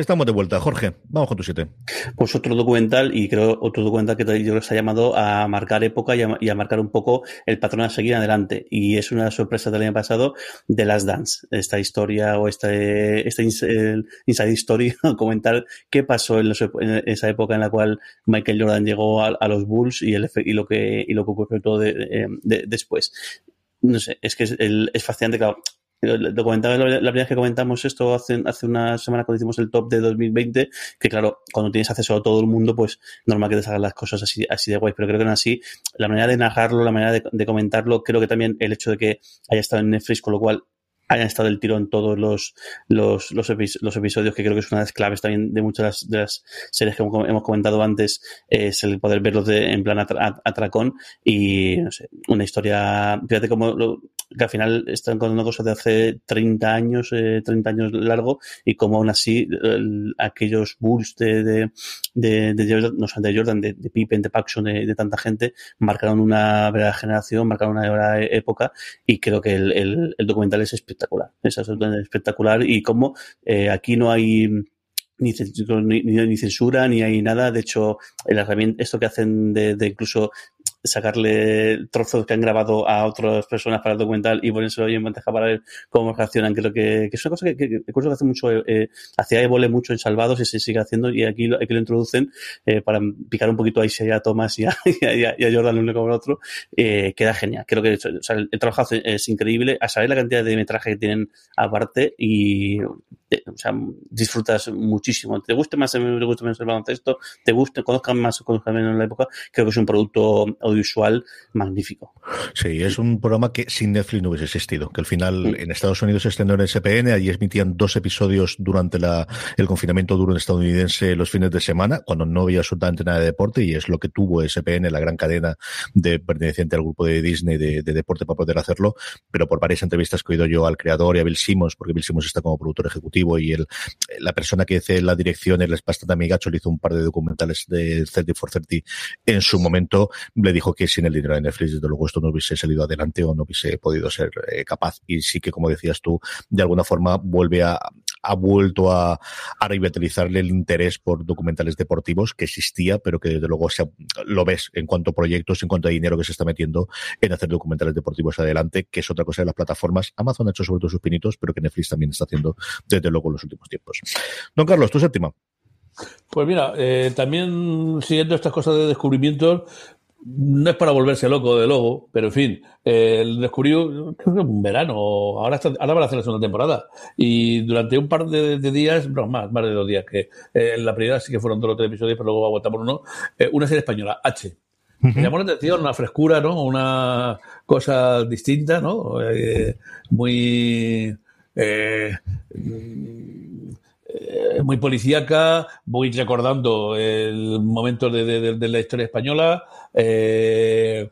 Estamos de vuelta, Jorge. Vamos con tu 7. Pues otro documental, y creo otro documental que yo creo que se ha llamado a marcar época y a, marcar un poco el patrón a seguir adelante. Y es una sorpresa del año pasado de Last Dance, esta historia o esta inside story, comentar qué pasó en, esa época en la cual Michael Jordan llegó a, los Bulls y, lo que y lo que ocurrió todo de- de- de- después. No sé, es que es, el- es fascinante, claro. Lo comentaba la, primera vez que comentamos esto hace, hace una semana cuando hicimos el top de 2020, que claro, cuando tienes acceso a todo el mundo, pues normal que te salgan las cosas así, así de guay, pero creo que aún así, la manera de narrarlo, la manera de, comentarlo, creo que también el hecho de que haya estado en Netflix, con lo cual hayan estado el tiro en todos los, los, los, epi- los episodios, que creo que es una de las claves también de muchas de las, series que hemos comentado antes, es el poder verlos de, en plan atracón y, no sé, una historia, fíjate cómo lo- que al final están contando cosas de hace 30 años, eh, 30 años largo, y como aún así el- aquellos Bulls de, de, de, de Jordan, de Jordan, de, de Pippen, de Paxson, de, tanta gente, marcaron una verdadera generación, marcaron una verdadera época, y creo que el, el, documental es espectacular, es absolutamente espectacular, y como eh, aquí no hay ni, ni, censura, ni hay nada. De hecho, el herramienta, esto que hacen de incluso sacarle trozos que han grabado a otras personas para el documental y ponérselo en bandeja para ver cómo reaccionan, creo que, que es una cosa que, que, que que hace mucho, eh, hacía Évole mucho en Salvados y se sigue haciendo y aquí, aquí lo introducen eh, para picar un poquito ahí a Thomas y a, y a, y a Jordan uno como el otro, eh, queda genial. Creo que o sea, el, el trabajo es increíble, a saber la cantidad de metraje que tienen aparte y eh, o sea, disfrutas muchísimo. Te guste más, te guste menos el baloncesto, te guste, conozcan más conozcan menos la época, creo que es un producto audiovisual magnífico. Sí, es un programa que sin Netflix no hubiese existido. Que al final en Estados Unidos se estrenó en SPN, allí emitían dos episodios durante la, el confinamiento duro estadounidense los fines de semana, cuando no había absolutamente nada de deporte, y es lo que tuvo SPN, la gran cadena de perteneciente al grupo de Disney de, de deporte para poder hacerlo. Pero por varias entrevistas que he oído yo al creador y a Bill Simmons, porque Bill Simmons está como productor ejecutivo y el, la persona que hace la dirección, el bastante amigacho, le hizo un par de documentales de 30 for 30 en su momento, le dijo que sin el dinero de Netflix, desde luego, esto no hubiese salido adelante o no hubiese podido ser eh, capaz. Y sí que, como decías tú, de alguna forma vuelve a, ha vuelto a, a revitalizarle el interés por documentales deportivos que existía, pero que desde luego se, lo ves en cuanto a proyectos, en cuanto a dinero que se está metiendo en hacer documentales deportivos adelante, que es otra cosa de las plataformas. Amazon ha hecho sobre todo sus pinitos, pero que Netflix también está haciendo desde luego en los últimos tiempos. Don Carlos, tu séptima. Pues mira, eh, también siguiendo estas cosas de descubrimientos, no es para volverse loco de luego, pero en fin, eh, descubrió creo que un verano, ahora, está, ahora van a hacer la segunda temporada. Y durante un par de, de días, no, más, más de dos días, que eh, en la primera sí que fueron dos o tres episodios, pero luego aguantamos uno, eh, una serie española, H. Me llamó la atención una frescura, ¿no? Una cosa distinta, ¿no? Muy... Eh, eh, muy policíaca, voy recordando el momento de, la historia española eh,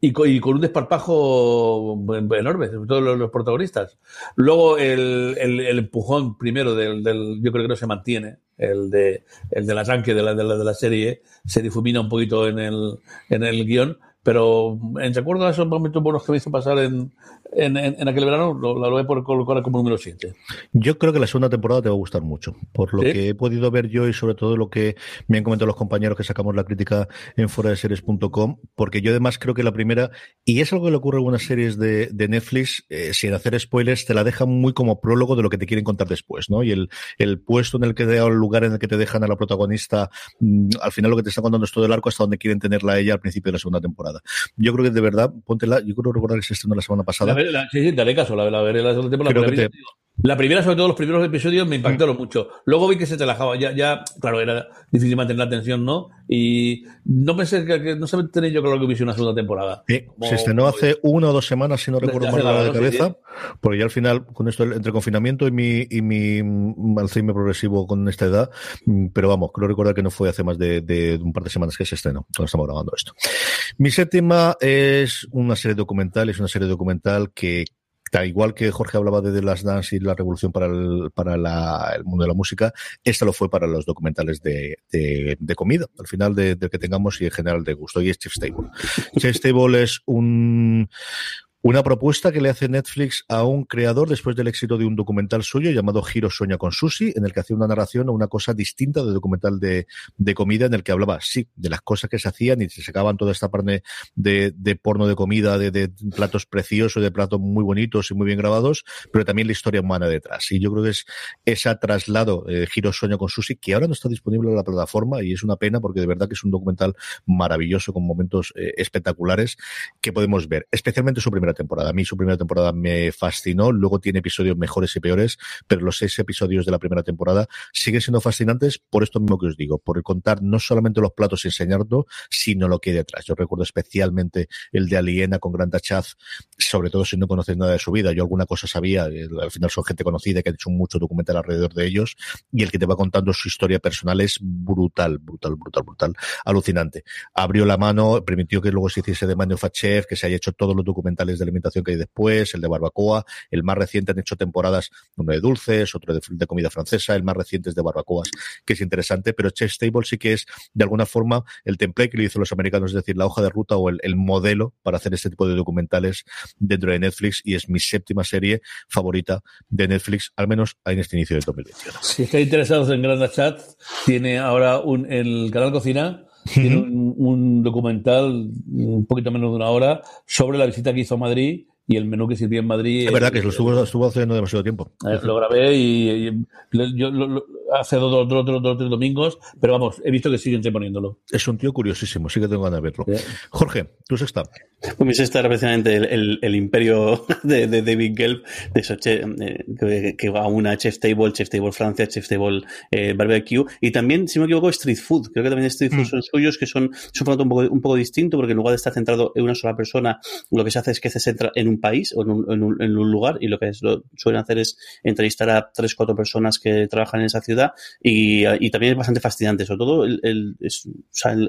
y, con, un desparpajo enorme, sobre todo los, protagonistas. Luego el, empujón primero del, yo creo que no se mantiene, el, de, el del arranque de la, de la, serie, se difumina un poquito en el, en el guion, pero en recuerdo a esos momentos buenos que me hizo pasar en, en, en, aquel verano lo, lo voy a colocar como número 7. Yo creo que la segunda temporada te va a gustar mucho, por lo que he podido ver yo y sobre todo lo que me han comentado los compañeros que sacamos la crítica en foradeseries.com, porque yo además creo que la primera, y es algo que le ocurre a algunas series de, de Netflix, eh, sin hacer spoilers, te la dejan muy como prólogo de lo que te quieren contar después, ¿no? Y el, el puesto en el que te el lugar en el que te dejan a la protagonista, mm, al final lo que te están contando es todo el arco hasta donde quieren tenerla ella al principio de la segunda temporada. Yo creo que de verdad, póntela, yo creo recordar que se estrenó la semana pasada sí, sí, dale caso, la, la veré la segunda. La, primera, sobre todo los primeros episodios, me impactaron mm. mucho. Luego vi que se relajaba, ya, ya, claro, era difícil mantener la atención, ¿no? Y no pensé que, no se tenía yo claro que hubiese una segunda temporada. Sí, se estrenó hace una o dos semanas, si no recuerdo mal la de cabeza, porque ya al final, con esto, entre confinamiento y mi, y mi Alzheimer progresivo con esta edad, mm, pero vamos, creo recordar que no fue hace más de, de un par de semanas que se estrenó, cuando estamos grabando esto. Mi séptima es una serie documental, es una serie documental que tal igual que Jorge hablaba de The Last Dance y la revolución para el, para el mundo de la música, esta lo fue para los documentales de, de, comida, al final de, que tengamos y en general de gusto, y es Chef Stable. Chef Stable es un, una propuesta que le hace Netflix a un creador después del éxito de un documental suyo llamado Giro Sueña con Sushi, en el que hacía una narración o una cosa distinta de documental de, de, comida, en el que hablaba, sí, de las cosas que se hacían y se sacaban toda esta parte de, de porno de comida, de, platos preciosos, de platos muy bonitos y muy bien grabados, pero también la historia humana detrás. Y yo creo que es ese traslado, eh, Giro Sueña con Sushi, que ahora no está disponible en la plataforma y es una pena porque de verdad que es un documental maravilloso con momentos eh, espectaculares que podemos ver, especialmente su primera temporada. A mí su primera temporada me fascinó, luego tiene episodios mejores y peores, pero los seis episodios de la primera temporada siguen siendo fascinantes por esto mismo que os digo, por contar no solamente los platos y enseñarlo, sino lo que hay detrás. Yo recuerdo especialmente el de Aliena con Grant Chaz, sobre todo si no conoces nada de su vida. Yo alguna cosa sabía, al final son gente conocida que ha hecho mucho documental alrededor de ellos, y el que te va contando su historia personal es brutal, brutal, brutal, brutal, alucinante. Abrió la mano, permitió que luego se hiciese de Manuel Fachev, que se haya hecho todos los documentales de alimentación que hay después, el de barbacoa, el más reciente han hecho temporadas, uno de dulces, otro de, comida francesa, el más reciente es de barbacoas, que es interesante, pero Chef Stable sí que es de alguna forma el template que le hizo los americanos, es decir, la hoja de ruta o el, modelo para hacer este tipo de documentales dentro de Netflix y es mi séptima serie favorita de Netflix, al menos en este inicio del 2021. Si estáis interesados en Grand Chat, tiene ahora un, el canal Cocina tiene un, documental, un poquito menos de una hora, sobre la visita que hizo a Madrid y el menú que sirvió en Madrid. Es verdad que lo estuvo, estuvo haciendo demasiado tiempo. lo grabé y, yo hace dos, dos, dos, tres domingos, pero vamos, he visto que siguen poniéndolo. Es un tío curiosísimo, sí que tengo ganas de verlo. Jorge, tu sexta. Pues mi sexta era precisamente el, el, imperio de, de, David Gelb, de eso, que, que, va a una Chef Table, Chef Table Francia, Chef Table eh, Barbecue, y también, si me equivoco, Street Food. Creo que también Street Food mm. son suyos, que son, un formato un poco, un poco distinto, porque en lugar de estar centrado en una sola persona, lo que se hace es que se centra en un país o en un, en un, lugar y lo que suelen hacer es entrevistar a tres, cuatro personas que trabajan en esa ciudad y, y también es bastante fascinante. Sobre todo el, es,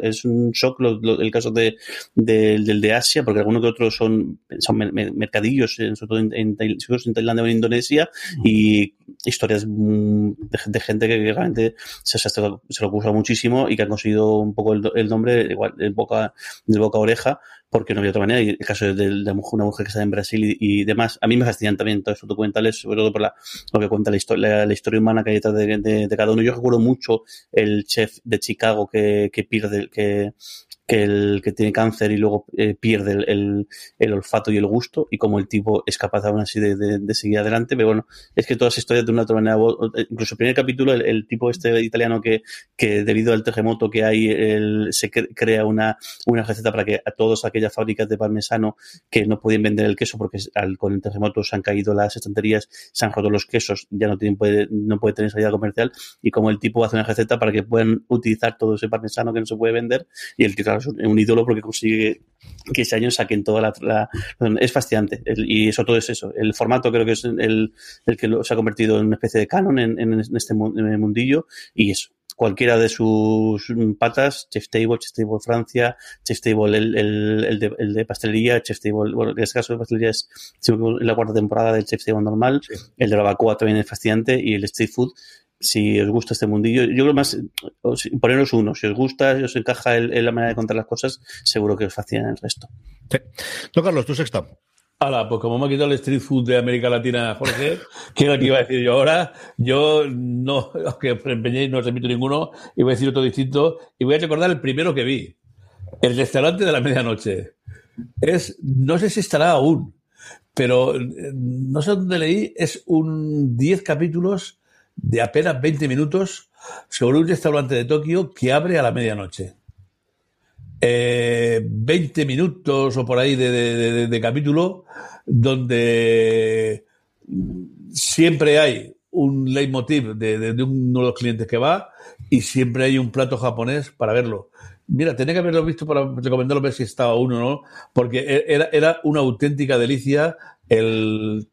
es, un shock el caso de, del de Asia, porque algunos de otros son, son mercadillos, sobre todo en, en, Tailandia o en Indonesia, y historias de, gente que, realmente se, se, lo ocupa muchísimo y que han conseguido un poco el, el nombre igual, de boca, de boca a oreja porque no había otra manera. Y el caso de, una mujer que está en Brasil y, demás, a mí me fascinan también todos estos documentales, sobre todo por la, lo que cuenta la, historia, la, historia humana que hay detrás de, de, cada uno. Yo recuerdo mucho el chef de Chicago que, que pierde, que, que el que tiene cáncer y luego eh, pierde el, el, olfato y el gusto y como el tipo es capaz aún así de, de, seguir adelante. Pero bueno, es que todas las historias de una otra manera, incluso el primer capítulo, el, tipo este italiano que, que debido al terremoto que hay, se crea una, una receta para que a todas aquellas fábricas de parmesano que no podían vender el queso porque con el terremoto se han caído las estanterías, se han roto los quesos, ya no tienen, puede, no puede tener salida comercial y como el tipo hace una receta para que puedan utilizar todo ese parmesano que no se puede vender y el titular claro, es un ídolo porque consigue que ese año saquen toda la... es fascinante. y eso todo es eso. El formato creo que es el, el que se ha convertido en una especie de canon en, en este mundillo y eso cualquiera de sus patas, Chef Table, Chef Table Francia, Chef Table el, el, de, el de, pastelería, Chef Table, bueno, en este caso de pastelería es la cuarta temporada del Chef Table normal, el de la vacua también es fascinante y el Street Food si os gusta este mundillo, yo creo más, poneros uno, si os gusta, si os encaja el, la manera de contar las cosas, seguro que os fascina el resto. Sí. No, Carlos, tú sexta. Ahora, pues como me ha quitado el street food de América Latina, Jorge, ¿qué es lo que iba a decir yo ahora? Yo no, aunque os empeñéis, no os repito ninguno, y voy a decir otro distinto, y voy a recordar el primero que vi, el restaurante de la medianoche. Es, no sé si estará aún, pero eh, no sé dónde leí, es un 10 capítulos de apenas 20 minutos sobre un restaurante de Tokio que abre a la medianoche. Eh, 20 minutos o por ahí de, capítulo donde siempre hay un leitmotiv de, uno de los clientes que va y siempre hay un plato japonés para verlo. Mira, tenía que haberlo visto para recomendarlo ver si estaba uno o no, porque e, era, era una auténtica delicia el,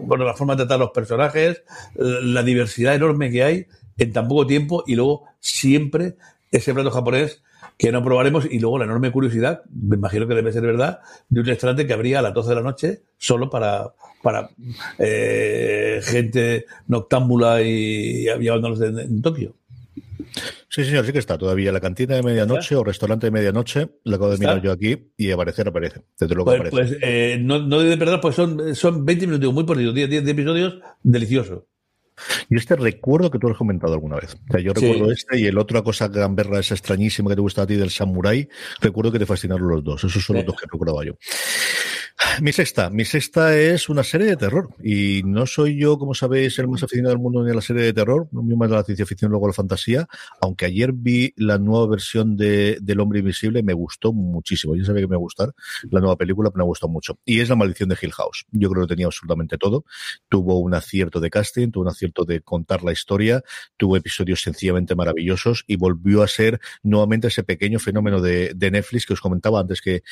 bueno, la forma de tratar los personajes, la diversidad enorme que hay en tan poco tiempo y luego siempre ese plato japonés que no probaremos y luego la enorme curiosidad, me imagino que debe ser verdad, de un restaurante que abría a las 12 de la noche solo para, para eh, gente noctámbula y, y en Tokio. Sí, señor, sí que está. Todavía la cantina de medianoche o restaurante de medianoche, lo acabo de mirar yo aquí y aparecer aparece. Desde luego pues, aparece. Pues eh, no, no debe perder, pues son, son 20 minutos muy por 10, 10 episodios, delicioso. Y este recuerdo que tú has comentado alguna vez. O sea, yo recuerdo este y el otra cosa gamberra, esa extrañísima que te gusta a ti del Samurai, recuerdo que te fascinaron los dos. Esos son los dos que recordaba yo. Mi sexta. Mi sexta es una serie de terror. Y no soy yo, como sabéis, el más aficionado del mundo ni a la serie de terror, no más de la ciencia ficción, luego la fantasía. Aunque ayer vi la nueva versión de, del Hombre Invisible, me gustó muchísimo. Yo sabía que me iba a gustar la nueva película, pero me gustó mucho. Y es La Maldición de Hill House. Yo creo que tenía absolutamente todo. Tuvo un acierto de casting, tuvo un acierto de contar la historia, tuvo episodios sencillamente maravillosos y volvió a ser nuevamente ese pequeño fenómeno de, de Netflix que os comentaba antes que, eh,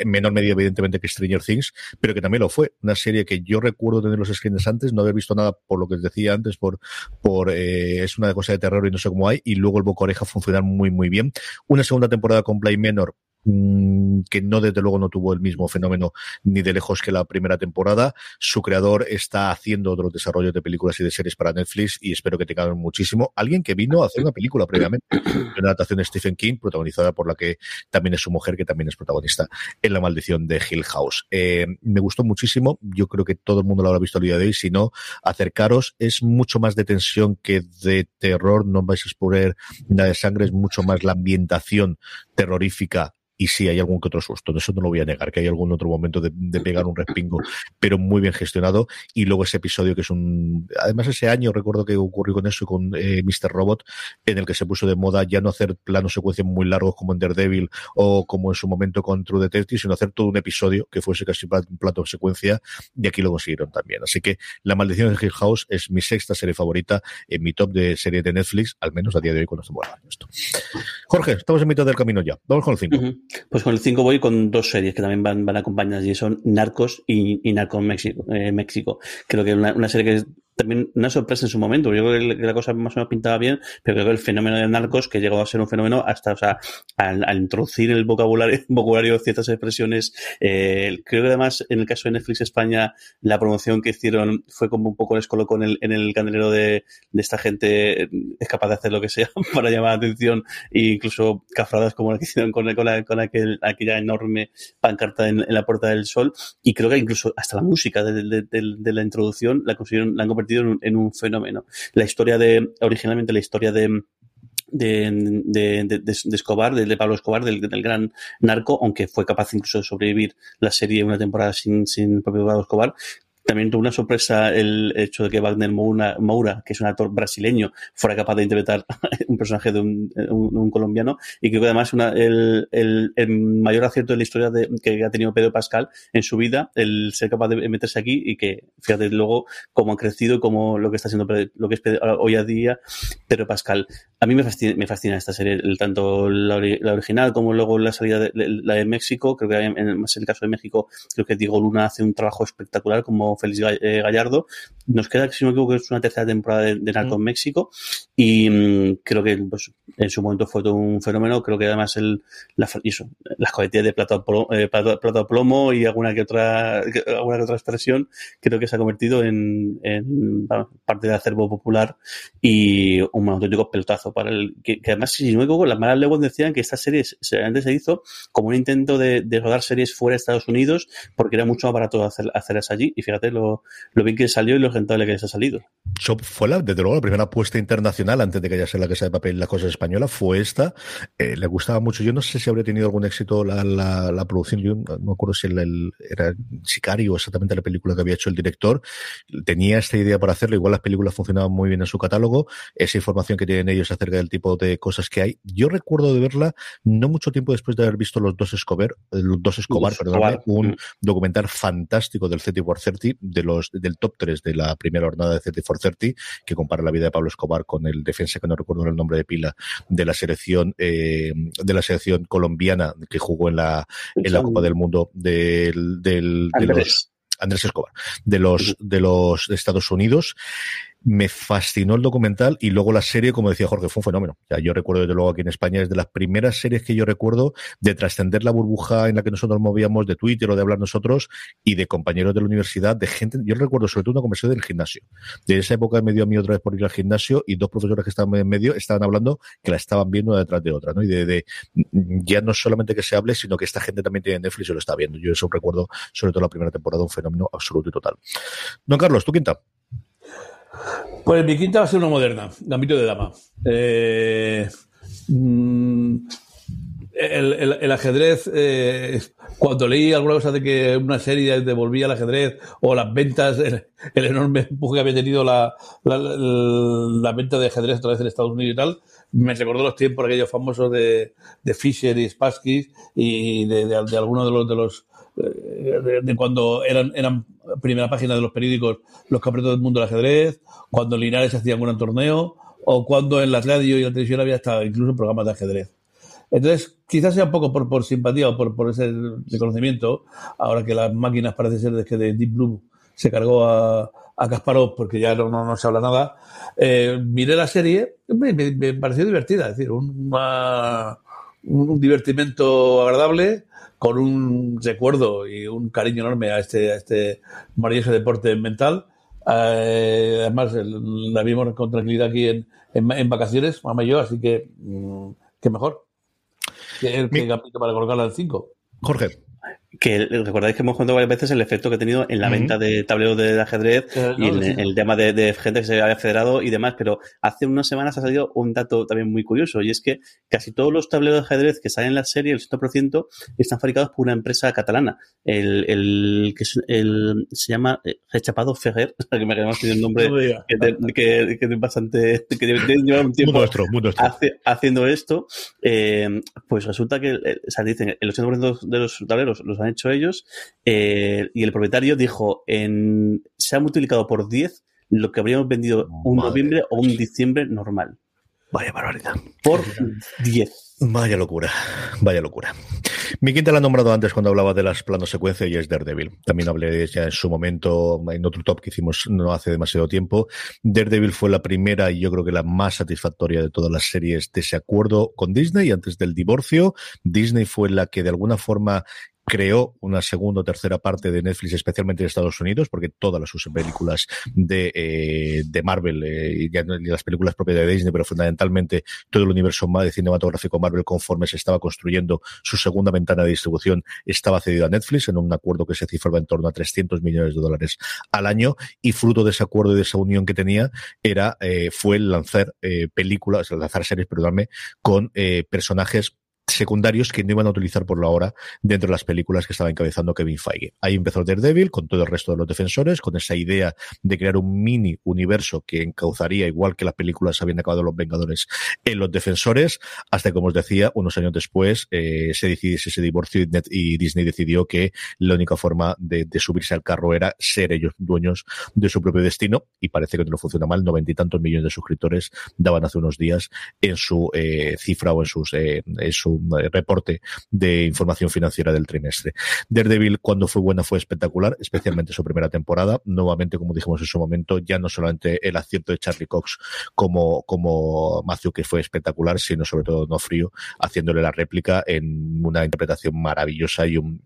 en menor medida, evidentemente, que Stranger Things, pero que también lo fue. Una serie que yo recuerdo tener los screens antes, no haber visto nada por lo que os decía antes, por, por eh, es una cosa de terror y no sé cómo hay, y luego el boca oreja funcionar muy, muy bien. Una segunda temporada con Play Menor que no desde luego no tuvo el mismo fenómeno ni de lejos que la primera temporada. Su creador está haciendo otros desarrollos de películas y de series para Netflix y espero que tengan muchísimo. Alguien que vino a hacer una película previamente, una adaptación de Stephen King, protagonizada por la que también es su mujer, que también es protagonista en La Maldición de Hill House. Eh, me gustó muchísimo. Yo creo que todo el mundo lo habrá visto el día de hoy. Si no, acercaros. Es mucho más de tensión que de terror. No vais a exponer nada de sangre. Es mucho más la ambientación terrorífica y sí hay algún que otro susto, eso no lo voy a negar, que hay algún otro momento de, pegar un respingo, pero muy bien gestionado. Y luego ese episodio que es un. Además, ese año recuerdo que ocurrió con eso, con eh, Mr. Robot, en el que se puso de moda ya no hacer planos secuencias muy largos como en Daredevil o como en su momento con True Detective, sino hacer todo un episodio que fuese casi un plato de secuencia, y aquí lo consiguieron también. Así que La Maldición de Hill House es mi sexta serie favorita en mi top de serie de Netflix, al menos a día de hoy cuando estamos hablando esto. Jorge, estamos en mitad del camino ya. Vamos con el 5. Pues con el 5 voy con dos series que también van, van acompañadas y son Narcos y, Narcos México, eh, México. Creo que una, una serie que también una sorpresa en su momento. Yo creo que la cosa más o menos pintaba bien, pero creo que el fenómeno de narcos, que llegó a ser un fenómeno hasta, o sea, al, introducir el vocabulario, vocabulario ciertas expresiones, eh, creo que además en el caso de Netflix España, la promoción que hicieron fue como un poco les colocó en el, en el candelero de, de esta gente es capaz de hacer lo que sea para llamar la atención e incluso cafradas como la que hicieron con, con, con aquel, aquella enorme pancarta en, la Puerta del Sol. Y creo que incluso hasta la música de, de, de la introducción la consiguieron, la han en un, fenómeno. La historia de, originalmente la historia de, de, de, Escobar, de, Pablo Escobar, del, del, gran narco, aunque fue capaz incluso de sobrevivir la serie una temporada sin, sin el propio Pablo Escobar, también tuvo una sorpresa el hecho de que Wagner Moura, que es un actor brasileño, fuera capaz de interpretar un personaje de un, colombiano. Y creo que además una, el, el, mayor acierto de la historia de, que ha tenido Pedro Pascal en su vida, el ser capaz de meterse aquí y que, fíjate luego cómo ha crecido y cómo lo que está haciendo, lo que es hoy a día Pedro Pascal. A mí me fascina, me fascina esta serie, el, tanto la, original como luego la salida de la de México. Creo que en, en, el caso de México, creo que Diego Luna hace un trabajo espectacular como Félix eh, Gallardo. Nos queda, si no me equivoco, es una tercera temporada de, de Narco en México y mmm, creo que pues, en su momento fue todo un fenómeno. Creo que además el, la, eso, las cohetillas de plata, eh, plata, plata plomo y alguna que otra alguna que otra expresión creo que se ha convertido en, en parte del acervo popular y un auténtico pelotazo para el que, además si no me equivoco las malas lenguas decían que esta serie antes se hizo como un intento de, rodar series fuera de Estados Unidos porque era mucho más barato hacer, hacerlas allí y fíjate lo, bien que salió y lo rentable que les ha salido. So, fue la, desde luego la primera apuesta internacional antes de que haya sido la casa de papel las cosas españolas fue esta. Eh, le gustaba mucho. Yo no sé si habría tenido algún éxito la, la, la producción. Yo no me acuerdo si el, el, era Sicario exactamente la película que había hecho el director. Tenía esta idea para hacerlo. Igual las películas funcionaban muy bien en su catálogo. Esa información que tienen ellos acerca del tipo de cosas que hay. Yo recuerdo de verla no mucho tiempo después de haber visto los dos Escobar los dos Escobar, perdón, un mm. documental fantástico del 30 por 30 de los del top 3 de la primera jornada de 30 for 30 que compara la vida de Pablo Escobar con el defensa que no recuerdo el nombre de pila de la selección eh, de la selección colombiana que jugó en la en la Copa del Mundo del, del de los Andrés. Escobar de los de los Estados Unidos me fascinó el documental y luego la serie, como decía Jorge, fue un fenómeno. Yo recuerdo desde luego aquí en España es de las primeras series que yo recuerdo de trascender la burbuja en la que nosotros movíamos de Twitter o de hablar nosotros y de compañeros de la universidad, de gente. Yo recuerdo sobre todo una conversación del gimnasio. De esa época me dio a mí otra vez por ir al gimnasio y dos profesores que estaban en medio estaban hablando que la estaban viendo detrás de otra, ¿no? Y de, de ya no solamente que se hable, sino que esta gente también tiene Netflix y lo está viendo. Yo eso recuerdo sobre todo la primera temporada, un fenómeno absoluto y total. Don Carlos, ¿tú quinta? Pues mi quinta va a ser una moderna, Gambito de Dama. Eh, mm, el, ajedrez, eh, cuando leí alguna cosa de que una serie devolvía el ajedrez o las ventas, el, enorme empuje que había tenido la, venta de ajedrez otra vez en Estados Unidos y tal, me recordó los tiempos aquellos famosos de, de Fisher y Spassky y de, de, de algunos de los, de los de, de, cuando eran, eran primera página de los periódicos los campeonatos del mundo del ajedrez, cuando Linares hacía un gran torneo, o cuando en la radio y la televisión había hasta incluso programas de ajedrez. Entonces, quizás sea un poco por, por simpatía o por, por ese reconocimiento, ahora que las máquinas parece ser de que de Deep Blue se cargó a, a Kasparov porque ya no, no, no se habla nada, eh, miré la serie, me, me, pareció divertida, es decir, una, un divertimento agradable, con un recuerdo y un cariño enorme a este, a este maravilloso deporte mental. Eh, además, la vimos con tranquilidad aquí en, en, en vacaciones, mamá y yo, así que, mmm, qué mejor. Que, que para colocarla al 5. Jorge que recordáis que hemos contado varias veces el efecto que ha tenido en la uh -huh. venta de tableros de ajedrez eh, no, y el, sí. el, tema de, de, gente que se había federado y demás, pero hace unas semanas ha salido un dato también muy curioso y es que casi todos los tableros de ajedrez que salen en la serie, el 100%, están fabricados por una empresa catalana. El, el que el, se llama Rechapado Ferrer, que me ha el nombre no que, que, que, es bastante, que lleva un tiempo muy nuestro, muy nuestro. Hace, haciendo esto, eh, pues resulta que, eh, o sea, dicen, el 80% de los tableros los han hecho ellos, eh, y el propietario dijo, en, se ha multiplicado por 10 lo que habríamos vendido un Madre noviembre o un diciembre normal. Vaya barbaridad. Por 10. Vaya locura, vaya locura. Mi quinta la he nombrado antes cuando hablaba de las planos secuencia y es Daredevil. También hablé ya en su momento, en otro top que hicimos no hace demasiado tiempo. Daredevil fue la primera y yo creo que la más satisfactoria de todas las series de ese acuerdo con Disney antes del divorcio. Disney fue la que de alguna forma creó una segunda o tercera parte de Netflix, especialmente en Estados Unidos, porque todas las sus películas de, eh, de Marvel eh, y las películas propias de Disney, pero fundamentalmente todo el universo de cinematográfico Marvel, conforme se estaba construyendo su segunda ventana de distribución, estaba cedido a Netflix en un acuerdo que se cifraba en torno a 300 millones de dólares al año y fruto de ese acuerdo y de esa unión que tenía era eh, fue el lanzar películas, lanzar series, perdóname, con personajes secundarios que no iban a utilizar por la hora dentro de las películas que estaba encabezando Kevin Feige. Ahí empezó Daredevil con todo el resto de los defensores, con esa idea de crear un mini universo que encauzaría, igual que las películas habían acabado los Vengadores, en los defensores, hasta que, como os decía, unos años después eh, se decidiese ese divorcio y Disney decidió que la única forma de, subirse al carro era ser ellos dueños de su propio destino y parece que no funciona mal. Noventa y tantos millones de suscriptores daban hace unos días en su eh, cifra o en, sus, eh, en su reporte de información financiera del trimestre. Daredevil, cuando fue buena, fue espectacular, especialmente su primera temporada. Nuevamente, como dijimos en su momento, ya no solamente el acierto de Charlie Cox como, como Matthew, que fue espectacular, sino sobre todo no frío, haciéndole la réplica en una interpretación maravillosa y un,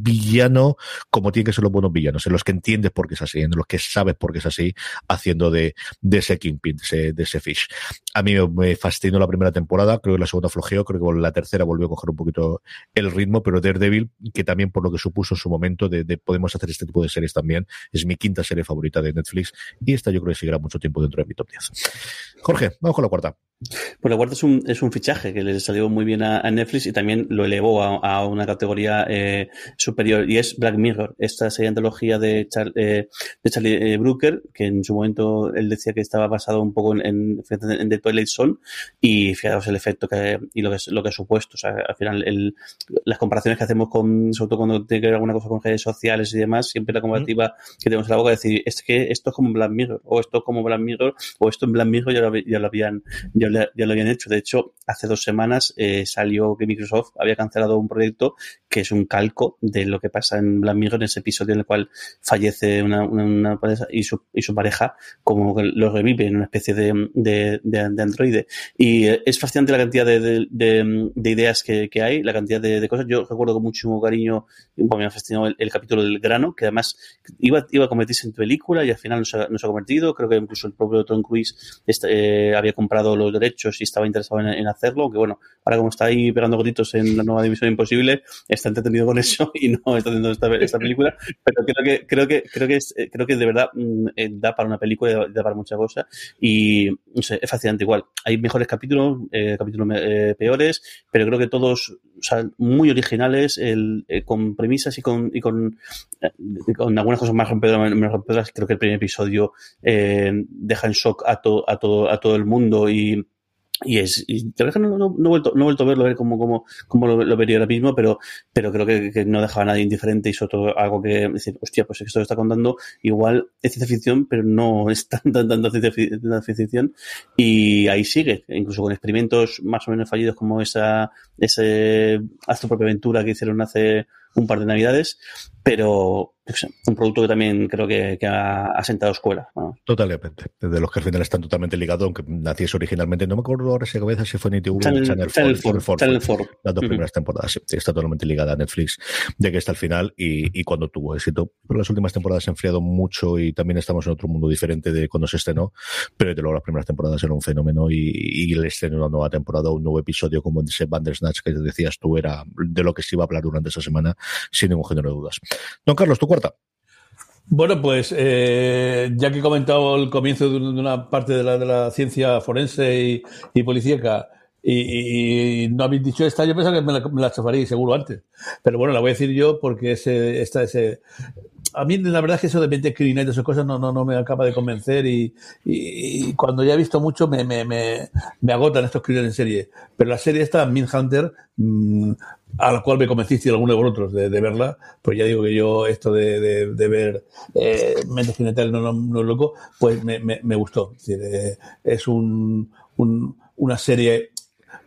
villano como tienen que ser los buenos villanos, en los que entiendes por qué es así, en los que sabes por qué es así, haciendo de, de ese Kingpin, de ese, de ese Fish. A mí me fascinó la primera temporada, creo que la segunda flojeó, creo que la tercera volvió a coger un poquito el ritmo, pero Daredevil, que también por lo que supuso en su momento de, podemos hacer este tipo de series también, es mi quinta serie favorita de Netflix y esta yo creo que seguirá mucho tiempo dentro de mi top 10. Jorge, vamos con la cuarta. Pues la cuarta es un, es un fichaje que le salió muy bien a, Netflix y también lo elevó a, una categoría eh, superior y es Black Mirror, esta serie antología de, eh, de Charlie eh, Brooker, que en su momento él decía que estaba basado un poco en, en, The Twilight Zone y fijaos el efecto que, y lo que, lo que ha supuesto. O sea, al final el, las comparaciones que hacemos con, sobre todo cuando tiene que ver alguna cosa con redes sociales y demás, siempre la comparativa que tenemos en la boca es decir, es que esto es como Black Mirror, o esto es como Black Mirror, o esto en Black Mirror ya lo, ya lo habían, ya, ya, lo habían hecho. De hecho, hace dos semanas eh, salió que Microsoft había cancelado un proyecto que es un calco de lo que pasa en Black Mirror, en ese episodio en el cual fallece una, una, pareja y su, y su pareja, como que lo revive en una especie de, de, de, androide. Y eh, es fascinante la cantidad de, de ideas que, que, hay, la cantidad de, cosas. Yo recuerdo con muchísimo cariño, me ha fascinado el, capítulo del grano, que además iba, iba a convertirse en película y al final no se, ha, no ha convertido. Creo que incluso el propio Tom Cruise este, eh, había comprado los derechos y estaba interesado en, hacerlo, aunque bueno, ahora como está ahí pegando gritos en la nueva División Imposible, está entretenido con eso y no está haciendo esta, esta película, pero creo que, creo que, creo que, es, eh, creo que de verdad mm, eh, da para una película, da para muchas cosas y no sé, es fascinante igual. Hay mejores capítulos, capítulos peores, pero creo que todos o sea, muy originales, el, con premisas y con, y con, con algunas cosas más rompedoras, Creo que el primer episodio deja en shock a, to, a, todo, a todo el mundo y y es, y no, no, no, he vuelto, no he vuelto a verlo, a ver cómo, cómo, cómo lo, vería ahora mismo, pero, pero creo que, que, no dejaba a nadie indiferente y sobre todo algo que decir, hostia, pues esto que está contando igual es ciencia ficción, pero no es tan, tan, tan ciencia, ficción. Y ahí sigue, incluso con experimentos más o menos fallidos como esa, ese Astro propia aventura que hicieron hace un par de navidades, pero un producto que también creo que, ha, sentado escuela. Totalmente. De los que al final están totalmente ligados, aunque naciese originalmente, no me acuerdo ahora si cabeza si fue ni o Channel, Channel, Channel 4. Las dos primeras temporadas, sí, está totalmente ligada a Netflix, de que está al final y, y cuando tuvo éxito. Pero las últimas temporadas se han enfriado mucho y también estamos en otro mundo diferente de cuando se estrenó, pero de luego las primeras temporadas eran un fenómeno y, y el estreno de una nueva temporada, un nuevo episodio como ese Bandersnatch que decías tú, era de lo que se iba a hablar durante esa semana, sin ningún género de dudas. Don Carlos, tu cuarta. Bueno, pues eh, ya que he comentado el comienzo de una parte de la, ciencia forense y, policíaca, y, no habéis dicho esta, yo pensaba que me la, me la seguro antes. Pero bueno, la voy a decir yo porque ese, esta, ese, a mí la verdad es que eso de mente criminal y esas cosas no, no, no me acaba de convencer y, cuando ya he visto mucho me, me, me, agotan estos crímenes en serie. Pero la serie esta, Hunter mmm, a la cual me convenciste alguno de vosotros de, de, verla, pues ya digo que yo esto de, de, ver eh, Criminales no, no, no, loco, pues me, me, gustó. Es, eh, es un, un, una serie,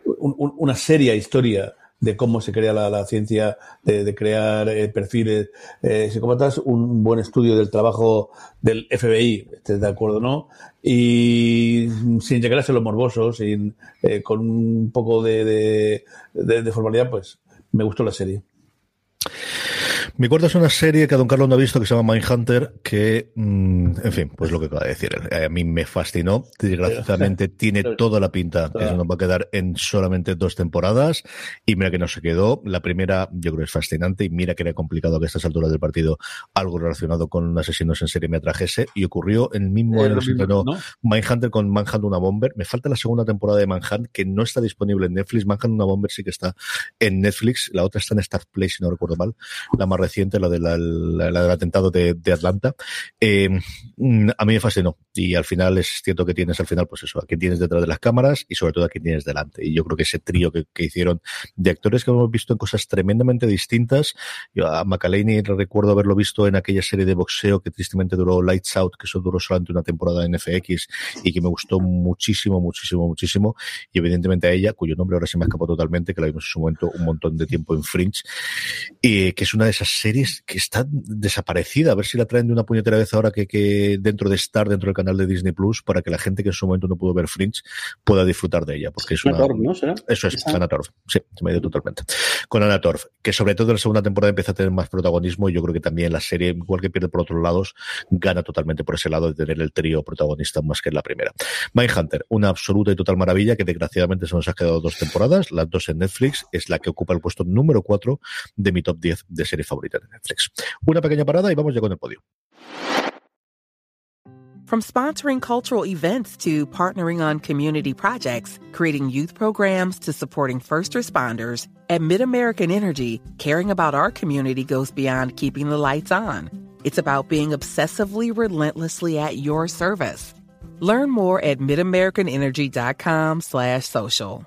un, una seria historia de cómo se crea la, ciencia, de, crear eh, perfiles eh, psicópatas, un buen estudio del trabajo del FBI, ¿estés de acuerdo no? Y sin llegar a ser los morbosos, sin, eh, con un poco de, de formalidad, pues me gustó la serie. Mi cuarta es una serie que Don Carlos no ha visto que se llama Mindhunter, que, mm, en fin, pues lo que acaba de decir. A mí me fascinó. Desgraciadamente tiene toda la pinta que se nos va a quedar en solamente dos temporadas. Y mira que no se quedó. La primera, yo creo que es fascinante. Y mira que era complicado que a estas alturas del partido algo relacionado con asesinos en serie me atrajese. Y ocurrió el mismo año que se estrenó Mindhunter con Manhunt una Bomber. Me falta la segunda temporada de Manhunt, que no está disponible en Netflix. Manhunt una Bomber sí que está en Netflix. La otra está en Star Play, si no recuerdo mal. La más reciente, la, de la, del atentado de, Atlanta, eh, mm, a mí me fascinó. Y al final es cierto que tienes al final, pues eso, a quién tienes detrás de las cámaras y sobre todo a quién tienes delante. Y yo creo que ese trío que, hicieron de actores que hemos visto en cosas tremendamente distintas. Yo a McAlhaney recuerdo haberlo visto en aquella serie de boxeo que tristemente duró Lights Out, que eso duró solamente una temporada en FX y que me gustó muchísimo, muchísimo, muchísimo. Y evidentemente a ella, cuyo nombre ahora se me escapó totalmente, que la vimos en su momento un montón de tiempo en Fringe, y que es una de esas series que está desaparecida. A ver si la traen de una puñetera vez ahora que, que dentro de estar dentro del canal de Disney Plus para que la gente que en su momento no pudo ver Fringe pueda disfrutar de ella. Porque es una. ¿no? ¿Será? Eso es, Anna Torf. Sí, se me ha ido totalmente. Con Anna Torf, que sobre todo en la segunda temporada empieza a tener más protagonismo y yo creo que también la serie, igual que pierde por otros lados, gana totalmente por ese lado de tener el trío protagonista más que en la primera. Mindhunter, una absoluta y total maravilla que desgraciadamente se nos ha quedado dos temporadas, las dos en Netflix, es la que ocupa el puesto número 4 de mi top 10 de serie favorita de Netflix. Una pequeña parada y vamos ya con el podio. From sponsoring cultural events to partnering on community projects, creating youth programs to supporting first responders, at MidAmerican Energy, caring about our community goes beyond keeping the lights on. It's about being obsessively relentlessly at your service. Learn more at midamericanenergy.com slash social.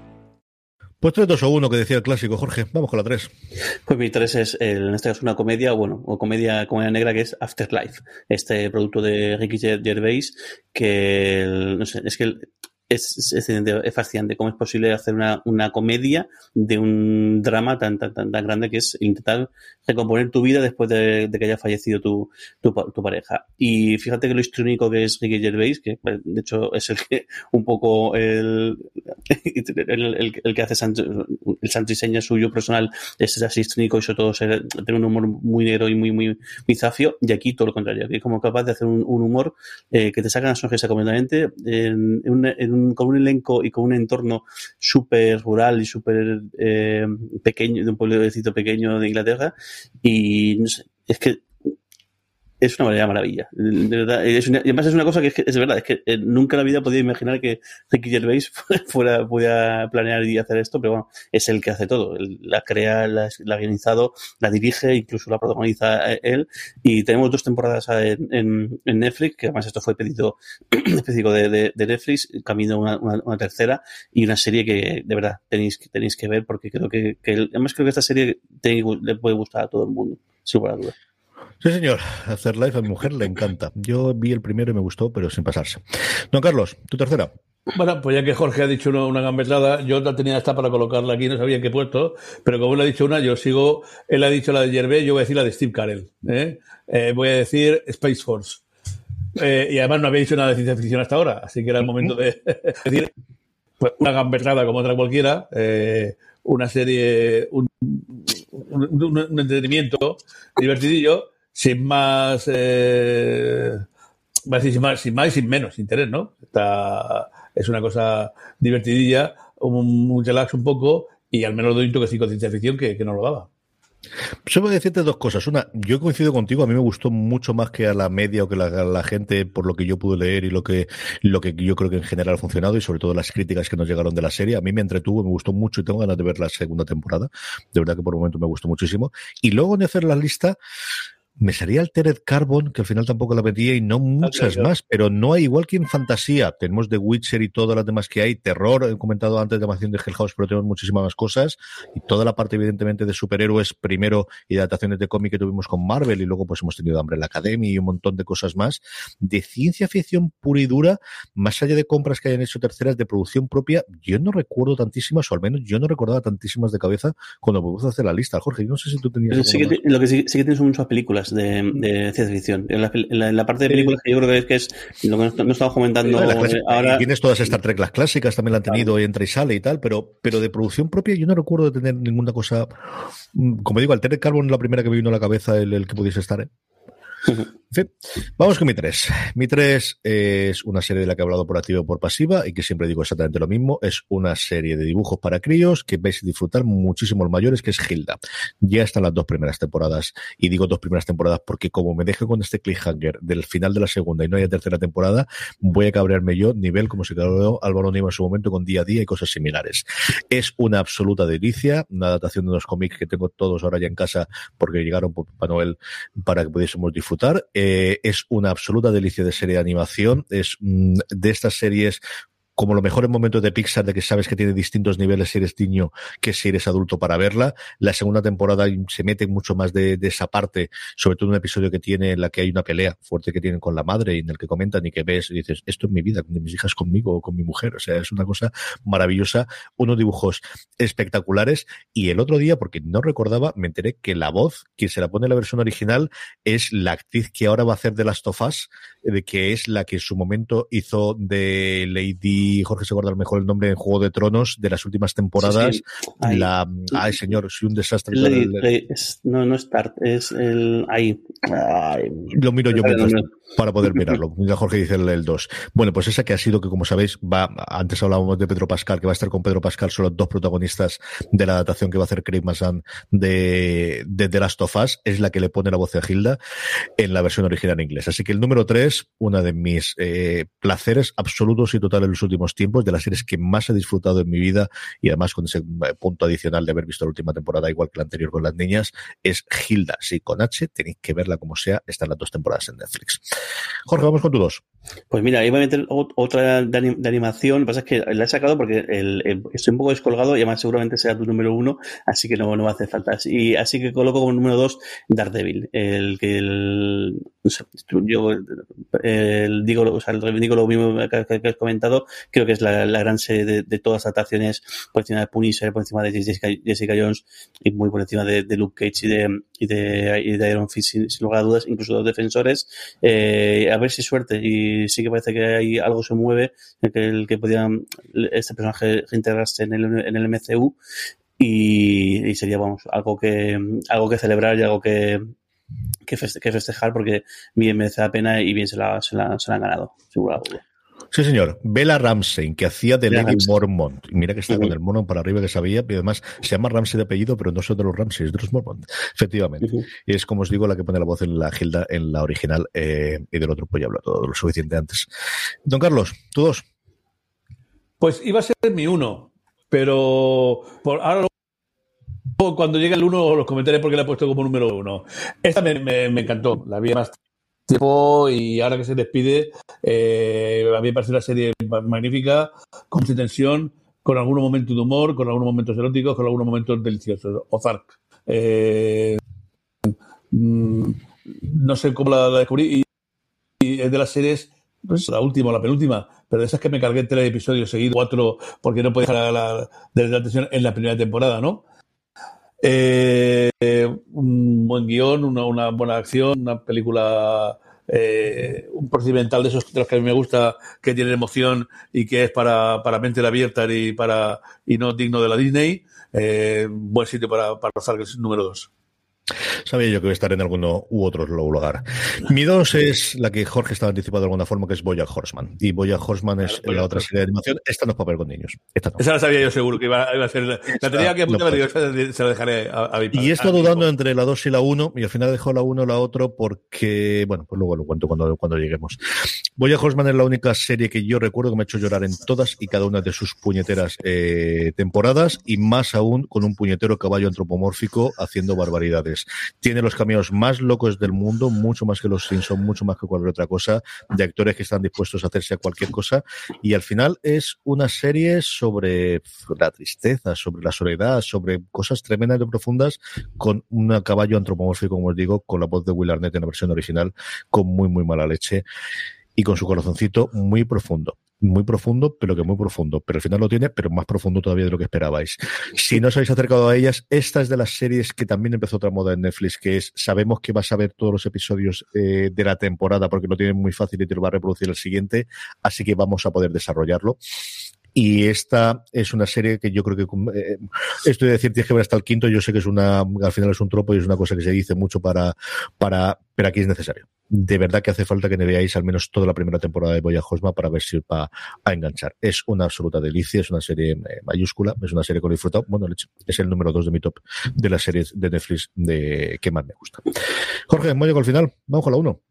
Pues 3, 2 o 1 que decía el clásico, Jorge. Vamos con la 3. Pues mi 3 es, en este caso, una comedia, bueno, o comedia, comedia negra que es Afterlife. Este producto de Ricky Gervais, que, no sé, es que es, es, es, fascinante cómo es posible hacer una, una comedia de un drama tan, tan, tan, tan, grande que es intentar recomponer tu vida después de, de que haya fallecido tu, tu, tu, pareja. Y fíjate que lo histriónico que es Ricky Gervais, que pues, de hecho es el que un poco el, el, el, que hace el santo suyo personal es así histriónico y sobre todo ser, tener un humor muy negro y muy, muy, muy zafio. Y aquí todo lo contrario, que es como capaz de hacer un, humor eh, que te saca la sonrisa completamente en un con un elenco y con un entorno súper rural y súper eh, pequeño, de un pueblecito pequeño de Inglaterra. Y es que es una verdadera maravilla. De verdad, y además es una cosa que es, que es verdad, es que eh, nunca en la vida podía imaginar que Ricky Gervais fuera, pudiera planear y hacer esto, pero bueno, es el que hace todo. la crea, la, ha guionizado, la dirige, incluso la protagoniza él. Y tenemos dos temporadas en, en, Netflix, que además esto fue pedido específico de, Netflix, camino una, tercera y una serie que de verdad tenéis, tenéis que ver porque creo que, además creo que esta serie le puede gustar a todo el mundo, sin lugar a. Sí, señor. Hacer live a mi mujer le encanta. Yo vi el primero y me gustó, pero sin pasarse. Don Carlos, tu tercera. Bueno, pues ya que Jorge ha dicho una, una gambetada, yo la tenía esta para colocarla aquí, no sabía qué puesto, pero como él ha dicho una, yo sigo, él ha dicho la de Gervais, yo voy a decir la de Steve Carell. ¿eh? Eh, voy a decir Space Force. Eh, y además no había dicho nada de ciencia ficción hasta ahora, así que era el momento de decir pues, una gambetada como otra cualquiera, una serie, un entretenimiento divertidillo, sin más, eh, sin más, sin más y sin menos interés, ¿no? Está, es una cosa divertidilla, un, relax un poco y al menos doy un toquecito de ciencia ficción que, no lo daba. Solo a decirte dos cosas. Una, yo coincido contigo, a mí me gustó mucho más que a la media o que la, la, gente, por lo que yo pude leer y lo que, lo que yo creo que en general ha funcionado y sobre todo las críticas que nos llegaron de la serie. A mí me entretuvo, me gustó mucho y tengo ganas de ver la segunda temporada. De verdad que por el momento me gustó muchísimo. Y luego de hacer la lista, me salía Altered Carbon, que al final tampoco la metía, y no muchas más, pero no hay igual que en fantasía. Tenemos The Witcher y todas las demás que hay, terror, he comentado antes de animación de Hell House, pero tenemos muchísimas más cosas, y toda la parte evidentemente de superhéroes primero y de adaptaciones de cómic que tuvimos con Marvel, y luego pues hemos tenido Hambre en la Academia y un montón de cosas más, de ciencia ficción pura y dura, más allá de compras que hayan hecho terceras de producción propia, yo no recuerdo tantísimas, o al menos yo no recordaba tantísimas de cabeza cuando me puse a hacer la lista. Jorge, yo no sé si tú tenías... Sí que, lo que sí, sí que tienes muchas películas de, de ciencia ficción. En la, en, la, parte de películas que yo creo que es, que es lo que no, estamos comentando ahora. Tienes todas Star Trek, las clásicas también la han tenido, y entra y sale y tal, pero, pero de producción propia yo no recuerdo de tener ninguna cosa. Mm, como digo, Altered Carbon es la primera que me vino a la cabeza el, el que pudiese estar. ¿eh? Vamos con mi 3. Mi 3 es una serie de la que he hablado por activa y por pasiva y que siempre digo exactamente lo mismo. Es una serie de dibujos para críos que vais a disfrutar muchísimo los mayores, que es Hilda. Ya están las dos primeras temporadas y digo dos primeras temporadas porque como me deje con este cliffhanger del final de la segunda y no haya tercera temporada, voy a cabrearme yo, nivel como se cabreó Álvaro Nima en su momento con día a día y cosas similares. Es una absoluta delicia, una adaptación de unos cómics que tengo todos ahora ya en casa porque llegaron por Papá Noel para que pudiésemos disfrutar eh, es una absoluta delicia de serie de animación. Es mm, de estas series como los mejores momentos de Pixar de que sabes que tiene distintos niveles si eres niño que si eres adulto para verla. La segunda temporada se mete mucho más de, esa parte, sobre todo un episodio que tiene en la que hay una pelea fuerte que tienen con la madre y en el que comentan y que ves y dices, esto es mi vida, con mis hijas conmigo o con mi mujer. O sea, es una cosa maravillosa, unos dibujos espectaculares. Y el otro día, porque no recordaba, me enteré que la voz, quien se la pone en la versión original, es la actriz que ahora va a hacer de las tofas, de que es la que en su momento hizo de Lady Jorge se guarda mejor el nombre en Juego de Tronos de las últimas temporadas. La, ay, señor, soy un desastre. no, no es Tart, es el. Ahí. Lo miro yo para poder mirarlo. Mira, Jorge dice el 2. Bueno, pues esa que ha sido que, como sabéis, va. Antes hablábamos de Pedro Pascal, que va a estar con Pedro Pascal, son los dos protagonistas de la adaptación que va a hacer Craig Mazan de, de The Last of Us. Es la que le pone la voz a Hilda en la versión original en inglés. Así que el número 3, una de mis eh, placeres absolutos y totales en los últimos tiempos, de las series que más he disfrutado en mi vida y además con ese eh, punto adicional de haber visto la última temporada igual que la anterior con las niñas, es Hilda. Sí, con H tenéis que verla como sea, están las dos temporadas en Netflix. Jorge, vamos con tu dos. Pues mira, iba a meter otra de, animación, lo que pasa es que la he sacado porque estoy un poco descolgado y además seguramente sea tu número uno, así que no, no va a hacer falta. Y, así que coloco como número dos Daredevil, el que el, yo el, digo, o digo lo mismo que, has comentado, creo que es la, gran serie de, todas las adaptaciones por encima de Punisher, por encima de Jessica, Jones y muy por encima de, Luke Cage y de, y de, de Iron Fist, sin, lugar a dudas, incluso los defensores. Eh, a ver si suerte. Y sí que parece que hay algo se mueve que, el que podía este personaje integrarse en el, en el MCU. Y, sería, vamos, algo que, algo que celebrar y algo que, que, festejar porque bien merece la pena y bien se la, se la, se la han ganado, seguro. Sí, señor. Bella Ramsey, que hacía de Lady Mormont. Mira que está con el mono para arriba que sabía, y además se llama Ramsey de apellido, pero no son de los Ramsey, es de los Mormont. Efectivamente. Y es como os digo, la que pone la voz en la Gilda, en la original, eh, y del otro pues ya hablo todo lo suficiente antes. Don Carlos, ¿tú dos? Pues iba a ser mi uno, pero por ahora cuando llegue el uno los comentaré porque la he puesto como número uno. Esta me, me encantó, la vi más tiempo y ahora que se despide, eh, a mí me parece una serie magnífica, con tensión, con algunos momentos de humor, con algunos momentos eróticos, con algunos momentos deliciosos. Ozark. Eh, mm, no sé cómo la, descubrí y, es de las series, pues, la última o la penúltima, pero de esas que me cargué tres episodios seguidos, cuatro, porque no podía dejar la, de la atención en la primera temporada, ¿no? Eh, un buen guion, una, buena acción, una película, eh, un procedimental de esos de los que a mí me gusta, que tiene emoción y que es para, para mente abierta y, para, y no digno de la Disney. Eh, buen sitio para, para el número dos. Sabía yo que iba a estar en alguno u otro lugar. Mi dos es la que Jorge estaba anticipado de alguna forma, que es Boya Horseman. Y Boya Horseman es la otra serie de animación. Esta no es para ver con niños. Esta Esa la sabía yo seguro que iba, a ser. La tenía que apuntar, se la dejaré a, mi Y he estado dudando entre la 2 y la 1, y al final dejó la 1 la otra porque, bueno, pues luego lo cuento cuando, cuando lleguemos. Boya Horseman es la única serie que yo recuerdo que me ha hecho llorar en todas y cada una de sus puñeteras eh, temporadas, y más aún con un puñetero caballo antropomórfico haciendo barbaridades Tiene los cameos más locos del mundo, mucho más que los Simpsons, mucho más que cualquier otra cosa, de actores que están dispuestos a hacerse a cualquier cosa. Y al final es una serie sobre la tristeza, sobre la soledad, sobre cosas tremendamente profundas, con un caballo antropomórfico, como os digo, con la voz de Will Arnett en la versión original, con muy, muy mala leche y con su corazoncito muy profundo muy profundo, pero que muy profundo. Pero al final lo tiene, pero más profundo todavía de lo que esperabais. Si no os habéis acercado a ellas, esta es de las series que también empezó otra moda en Netflix, que es, sabemos que vas a ver todos los episodios eh, de la temporada porque lo tienen muy fácil y te lo va a reproducir el siguiente, así que vamos a poder desarrollarlo. Y esta es una serie que yo creo que eh, estoy de decir tienes que ver hasta el quinto. Yo sé que es una, al final es un tropo y es una cosa que se dice mucho para, para, pero aquí es necesario. De verdad que hace falta que me veáis al menos toda la primera temporada de Boya Hosma para ver si va a enganchar. Es una absoluta delicia, es una serie eh, mayúscula, es una serie con disfrutado. Bueno, es el número dos de mi top de las series de Netflix de que más me gusta. Jorge, hemos llegado al final. Vamos con la uno.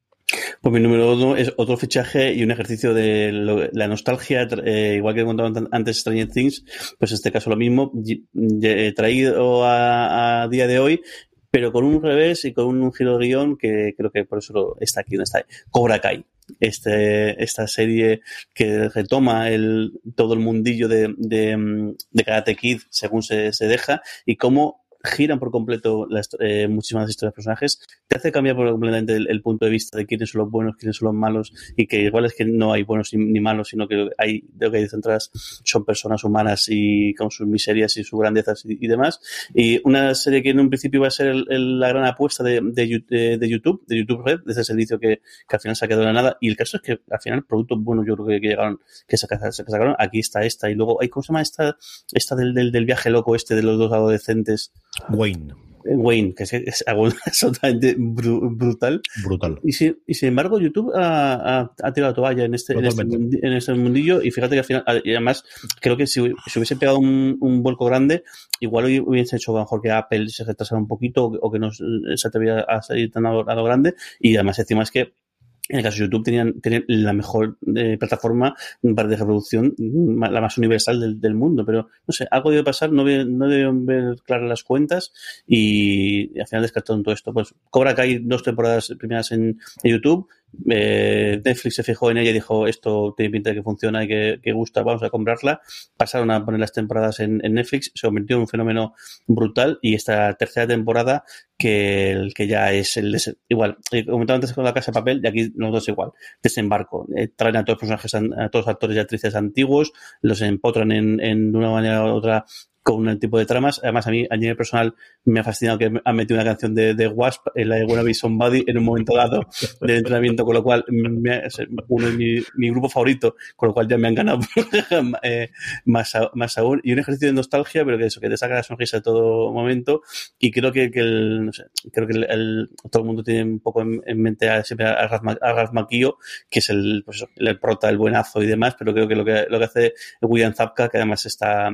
Pues mi número uno es otro fichaje y un ejercicio de la nostalgia, eh, igual que contaba antes Stranger Things, pues en este caso lo mismo, traído a, día de hoy, pero con un revés y con un giro de guion que creo que por eso está aquí donde está. Cobra Kai. Este, esta serie que retoma el, todo el mundillo de, de, de Karate Kid según se, se deja y cómo giran por completo las, eh, muchísimas historias de personajes, te hace cambiar por completamente el, punto de vista de quiénes son los buenos, quiénes son los malos, y que igual es que no hay buenos ni, malos, sino que hay, lo que hay detrás son personas humanas y con sus miserias y sus grandezas y, demás. Y una serie que en un principio iba a ser la gran apuesta de, de, YouTube, de YouTube Red, de ese servicio que, que, al final se ha quedado en la nada, y el caso es que al final productos buenos yo creo que, llegaron, que se, sacaron, aquí está esta, y luego hay, ¿cómo se llama esta, esta del, del viaje loco este de los dos adolescentes? Wayne. Wayne, que es, es algo absolutamente brutal. Brutal. Y, sin embargo, YouTube ha, ha, tirado la toalla en este, en este, en, este, mundillo y fíjate que al final, y además, creo que si, si hubiese pegado un, un, grande, igual hubiese hecho mejor que Apple se retrasara un poquito o, que no se atreviera a salir tan a lo, a lo grande. Y además, encima es que en el caso de YouTube tenían, la mejor eh, plataforma para de reproducción, la más universal del, mundo, pero no sé, algo debe pasar, no, no deben ver claras las cuentas y, al final descartaron todo esto. Pues Cobra que dos temporadas primeras en, en YouTube, eh, Netflix se fijó en ella y dijo esto tiene pinta de que funciona y que, gusta, vamos a comprarla. Pasaron a poner las temporadas en, Netflix, se convirtió en un fenómeno brutal y esta tercera temporada que, el, que ya es el igual, he comentado antes con la casa de papel y aquí los dos igual, desembarco, eh, traen a todos los personajes, a, todos actores y actrices antiguos, los empotran en, en de una manera u otra con un tipo de tramas. Además, a mí, a nivel personal, me ha fascinado que han metido una canción de, de Wasp, en la de Wanna Be Somebody, en un momento dado del entrenamiento, con lo cual, me, uno de mi, mi, grupo favorito, con lo cual ya me han ganado eh, más, más aún. Y un ejercicio de nostalgia, pero que eso, que te saca la sonrisa de todo momento. Y creo que, que el, no sé, creo que el, todo el mundo tiene un poco en, mente a, siempre a, Ralph, Macchio, que es el, pues el prota, el buenazo y demás, pero creo que lo que, lo que hace William Zapka, que además está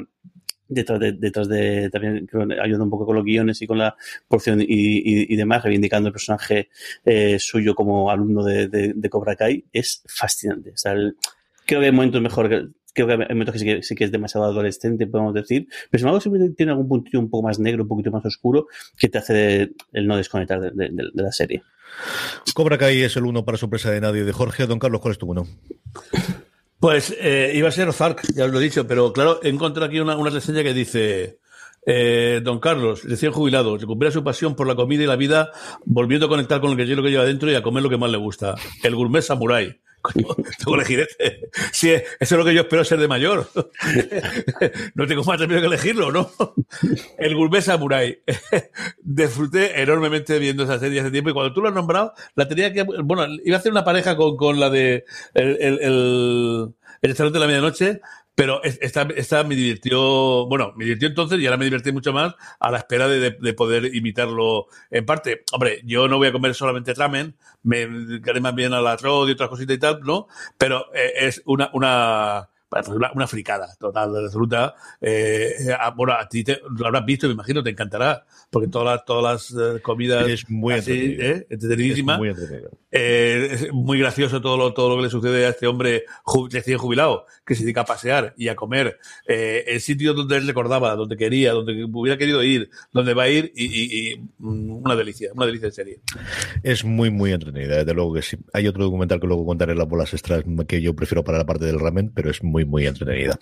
detrás de, detrás de también ayuda un poco con los guiones y con la porción y, y, y demás, reivindicando el personaje eh, suyo como alumno de, de, de, Cobra Kai, es fascinante. O sea, el, creo que hay momentos mejor, creo que hay momentos que sí, que sí que es demasiado adolescente, podemos decir, pero sin embargo siempre tiene algún puntillo un poco más negro, un poquito más oscuro, que te hace el no desconectar de, de, de la serie. Cobra Kai es el uno para sorpresa de nadie de Jorge. Don Carlos, ¿cuál es tu uno? Pues eh, iba a ser Ozark, ya os lo he dicho, pero claro, encontré aquí una, una reseña que dice, eh, don Carlos, recién jubilado, recupera su pasión por la comida y la vida, volviendo a conectar con que lo que lleva dentro y a comer lo que más le gusta, el gourmet samurai. Que elegir este. Sí, eso es lo que yo espero ser de mayor. no tengo más remedio que elegirlo, ¿no? El Gourmet Samurai. Disfruté enormemente viendo esa serie hace tiempo y cuando tú lo has nombrado, la tenía que. Bueno, iba a hacer una pareja con, con la de. El, el, el, el restaurante de la medianoche, pero esta, esta me divirtió, bueno, me divirtió entonces y ahora me divertí mucho más a la espera de, de, poder imitarlo en parte. Hombre, yo no voy a comer solamente ramen, me quedaré más bien al arroz y otras cositas y tal, ¿no? Pero eh, es una, una, una, una fricada total, absoluta. Eh, bueno, a ti te, lo habrás visto, me imagino, te encantará, porque todas las, todas las comidas es muy así, ¿eh? entretenidísima. Es muy. Eh, es muy gracioso todo lo, todo lo que le sucede a este hombre recién jubilado, que se dedica a pasear y a comer eh, el sitio donde él recordaba, donde quería, donde hubiera querido ir, donde va a ir, y, y, y una delicia, una delicia de serie. Es muy, muy entretenida, desde luego que sí. Hay otro documental que luego contaré las bolas extras que yo prefiero para la parte del ramen, pero es muy, muy entretenida.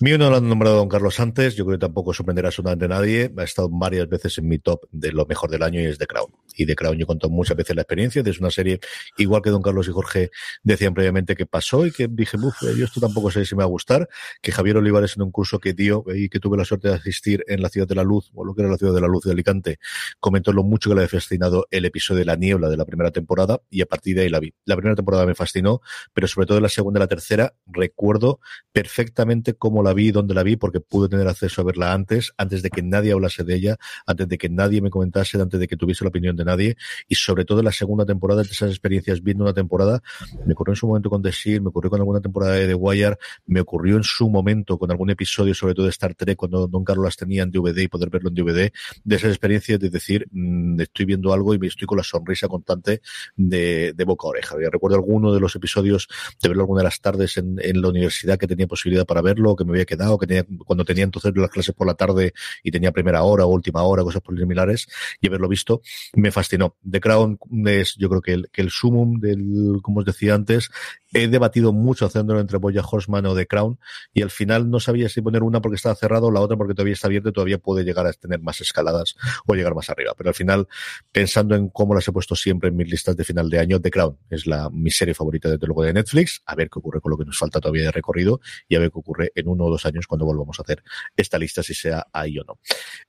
Mío no lo han nombrado Don Carlos antes, yo creo que tampoco sorprenderá absolutamente a nadie. Ha estado varias veces en mi top de lo mejor del año y es The Crown. Y The Crown yo contado muchas veces la experiencia, es una serie, igual que Don Carlos y Jorge decían previamente que pasó y que dije, uff, yo esto tampoco sé si me va a gustar, que Javier Olivares en un curso que dio y que tuve la suerte de asistir en la Ciudad de la Luz, o lo que era la Ciudad de la Luz de Alicante, comentó lo mucho que le había fascinado el episodio de La Niebla de la primera temporada y a partir de ahí la vi. La primera temporada me fascinó, pero sobre todo la segunda y la tercera recuerdo perfectamente cómo la vi, dónde la vi, porque pude tener acceso a verla antes, antes de que nadie hablase de ella, antes de que nadie me comentase, antes de que tuviese la opinión de nadie y sobre todo la segunda temporada de esas experiencias viendo una temporada, me ocurrió en su momento con The Shield, me ocurrió con alguna temporada de The Wire, me ocurrió en su momento con algún episodio, sobre todo de Star Trek, cuando Don Carlos las tenía en DVD y poder verlo en DVD, de esas experiencias de decir, mmm, estoy viendo algo y me estoy con la sonrisa constante de, de boca a oreja. Yo recuerdo alguno de los episodios de verlo alguna de las tardes en, en, la universidad que tenía posibilidad para verlo, que me había quedado, que tenía, cuando tenía entonces las clases por la tarde y tenía primera hora o última hora, cosas similares, y haberlo visto, me fascinó. The Crown es, yo creo que el, que el sumum del, como os decía antes, he debatido mucho haciéndolo entre Boya Horseman o The Crown y al final no sabía si poner una porque estaba cerrado o la otra porque todavía está abierta y todavía puede llegar a tener más escaladas o llegar más arriba. Pero al final, pensando en cómo las he puesto siempre en mis listas de final de año, The Crown es la, mi serie favorita desde luego de Netflix. A ver qué ocurre con lo que nos falta todavía de recorrido y a ver qué ocurre en uno o dos años cuando volvamos a hacer esta lista, si sea ahí o no.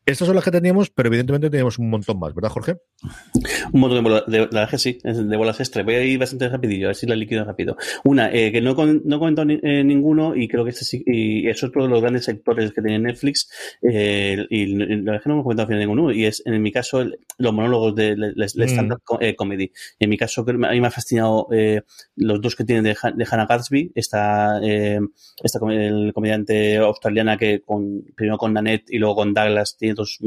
Estas son las que teníamos, pero evidentemente teníamos un montón más, ¿verdad, Jorge? Un montón de bolas, de, la verdad que sí, de bolas extra. Voy a ir bastante rapidillo, a ver si la liquido rápido. Una, eh, que no, con, no comentado ni, eh, ninguno y creo que este sí, y es otro de los grandes sectores que tiene Netflix eh, y la verdad que no hemos comentado al final ninguno y es en mi caso el, los monólogos de, de, de stand-up mm. comedy. En mi caso a mí me ha fascinado los dos que tienen de, de Hannah Gatsby, esta, esta el comediante australiana que con, primero con Nanette y luego con Douglas tiene dos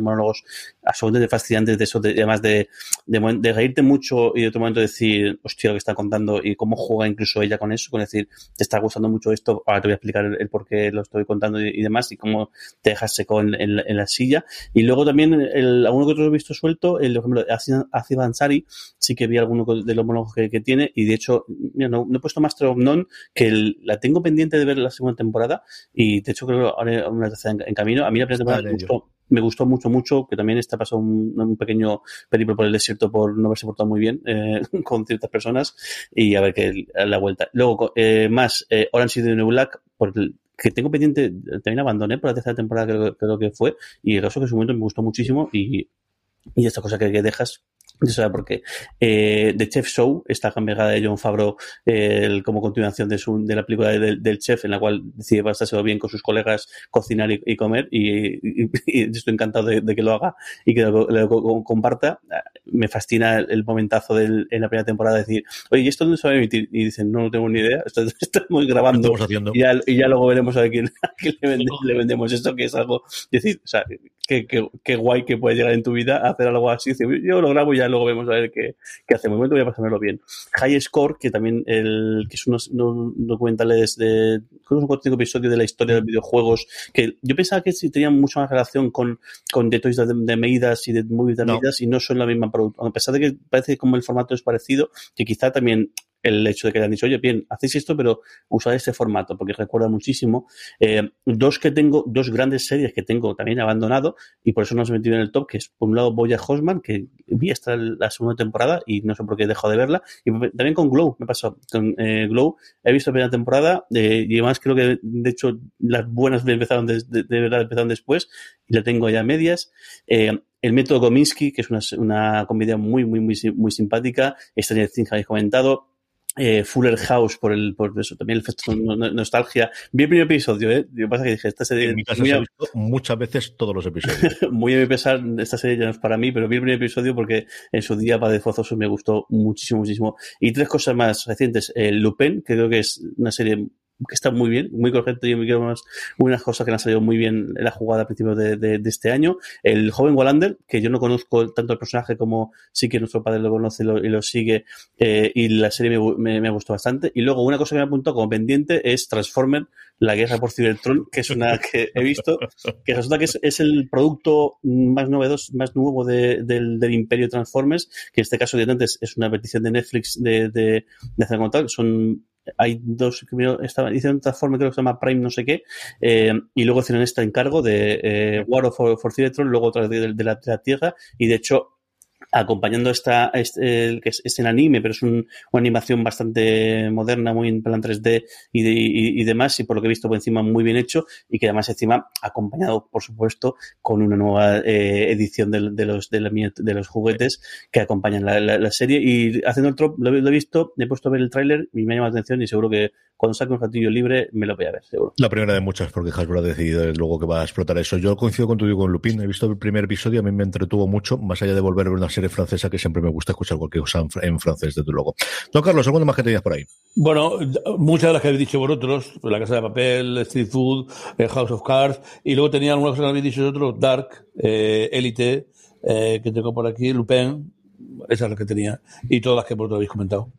monólogos absolutamente fascinantes de eso, de, además de, de, de reírte mucho y de otro momento decir, hostia, lo que está contando y cómo juega incluso ella con eso, con decir, te está gustando mucho esto, ahora te voy a explicar el, el por qué lo estoy contando y, y, demás, y cómo te dejas seco en, en, en la silla. Y luego también, el, alguno que otro he visto suelto, el, por ejemplo, Aziz Ansari, sí que vi alguno de los monólogos que, que, tiene, y de hecho, mira, no, no, he puesto Master of None, que el, la tengo pendiente de ver la segunda temporada, y de hecho creo que ahora una tercera en, en, camino. A mí la primera temporada me gustó, me gustó mucho, mucho, que también está pasando un, pequeño periplo por el desierto por no haberse portado muy bien eh, con ciertas personas y a ver qué la vuelta. Luego, eh, más eh, Orange is the New Black, por que tengo pendiente, también abandoné por la tercera temporada, creo, creo que fue, y el caso que en su momento me gustó muchísimo y, y esta cosa que, que dejas no sé por qué. Eh, The Chef Show, esta cambiada de John Favreau eh, como continuación de, su, de la película de, del chef, en la cual decide pasarse bien con sus colegas, cocinar y, y comer, y, y, y, estoy encantado de, de, que lo haga y que lo, lo, comparta. Me fascina el momentazo del, en la primera temporada de decir, oye, ¿y esto dónde se va a emitir? Y dicen, no, no tengo ni idea, esto, estamos grabando. Estamos haciendo. Y, ya, y ya luego veremos a quién, a quién le, vendemos, le, vendemos, esto, que es algo, decir, o sea, qué, qué, qué guay que puede llegar en tu vida a hacer algo así. Yo lo grabo y ya luego vemos a ver qué, qué hacemos. De momento voy a pasármelo bien. High Score, que también el, que es unos, unos documentales de, creo que es un episodio de la historia de los videojuegos, que yo pensaba que sí tenían mucha más relación con, con The Toys de, de Meidas y de Movies de no. Meidas y no son la misma producción. A pesar de que parece como el formato es parecido, que quizá también el hecho de que han dicho, oye, bien, hacéis esto, pero usad este formato, porque recuerda muchísimo. Eh, dos que tengo, dos grandes series que tengo también abandonado, y por eso no se he metido en el top, que es, por un lado, Boya Hosman, que vi hasta la segunda temporada, y no sé por qué he dejado de verla, y también con Glow, me pasó, con eh, Glow, he visto la primera temporada, eh, y además creo que, de hecho, las buenas empezaron de, verdad empezaron después, y la tengo ya a medias. El método Gominsky, que es una, una comedia muy, muy, muy, muy simpática, Stranger Things habéis comentado, eh, Fuller House por el por eso también el efecto no, no, nostalgia. Vi el primer episodio eh lo que pasa que dije esta serie en mi caso muy a, visto muchas veces todos los episodios. Muy a mi pesar esta serie ya no es para mí pero vi el primer episodio porque en su día para de Forzoso me gustó muchísimo muchísimo. Y tres cosas más recientes. Eh, Lupin que creo que es una serie que está muy bien, muy correcto y más unas cosas que han salido muy bien en la jugada a principios de, de, este año. El joven Wallander, que yo no conozco tanto el personaje como sí que nuestro padre lo conoce y lo, sigue, eh, y la serie me, me, gustó bastante. Y luego una cosa que me apuntó como pendiente es Transformer, la guerra por Cybertron, que es una que he visto, que resulta que es, es el producto más novedoso, más nuevo de, del, del, Imperio Transformers, que en este caso, de antes, es una petición de Netflix de, de, de hacer como tal. Son hay dos, estaba, hicieron Transformers, creo que se llama Prime no sé qué, eh, y luego hicieron este encargo de eh, War of for, luego otra de, de, la, de, la, Tierra, y de hecho acompañando esta, este, que es, es, en anime, pero es un, una animación bastante moderna, muy en plan 3D y, de, y, y, demás, y por lo que he visto por encima muy bien hecho, y que además encima acompañado, por supuesto, con una nueva eh, edición de, de, los, de, la, de, los juguetes que acompañan la, la, la, serie. Y haciendo el trop, lo, lo, he visto, he puesto a ver el tráiler y me ha llamado la atención y seguro que cuando saque un ratillo libre me lo voy a ver, seguro. La primera de muchas, porque Hasbro ha decidido luego que va a explotar eso. Yo coincido con tu con Lupin, he visto el primer episodio, a mí me entretuvo mucho, más allá de volver a ver una serie francesa que siempre me gusta escuchar cualquier cosa en francés, desde luego. Don Carlos, ¿alguna más que tenías por ahí? Bueno, muchas de las que habéis dicho vosotros, pues La Casa de Papel, Street Food, House of Cards, y luego tenía algunas cosas que habéis dicho vosotros, Dark, eh, Elite, eh, que tengo por aquí, Lupin, esas es las que tenía, y todas las que vosotros habéis comentado.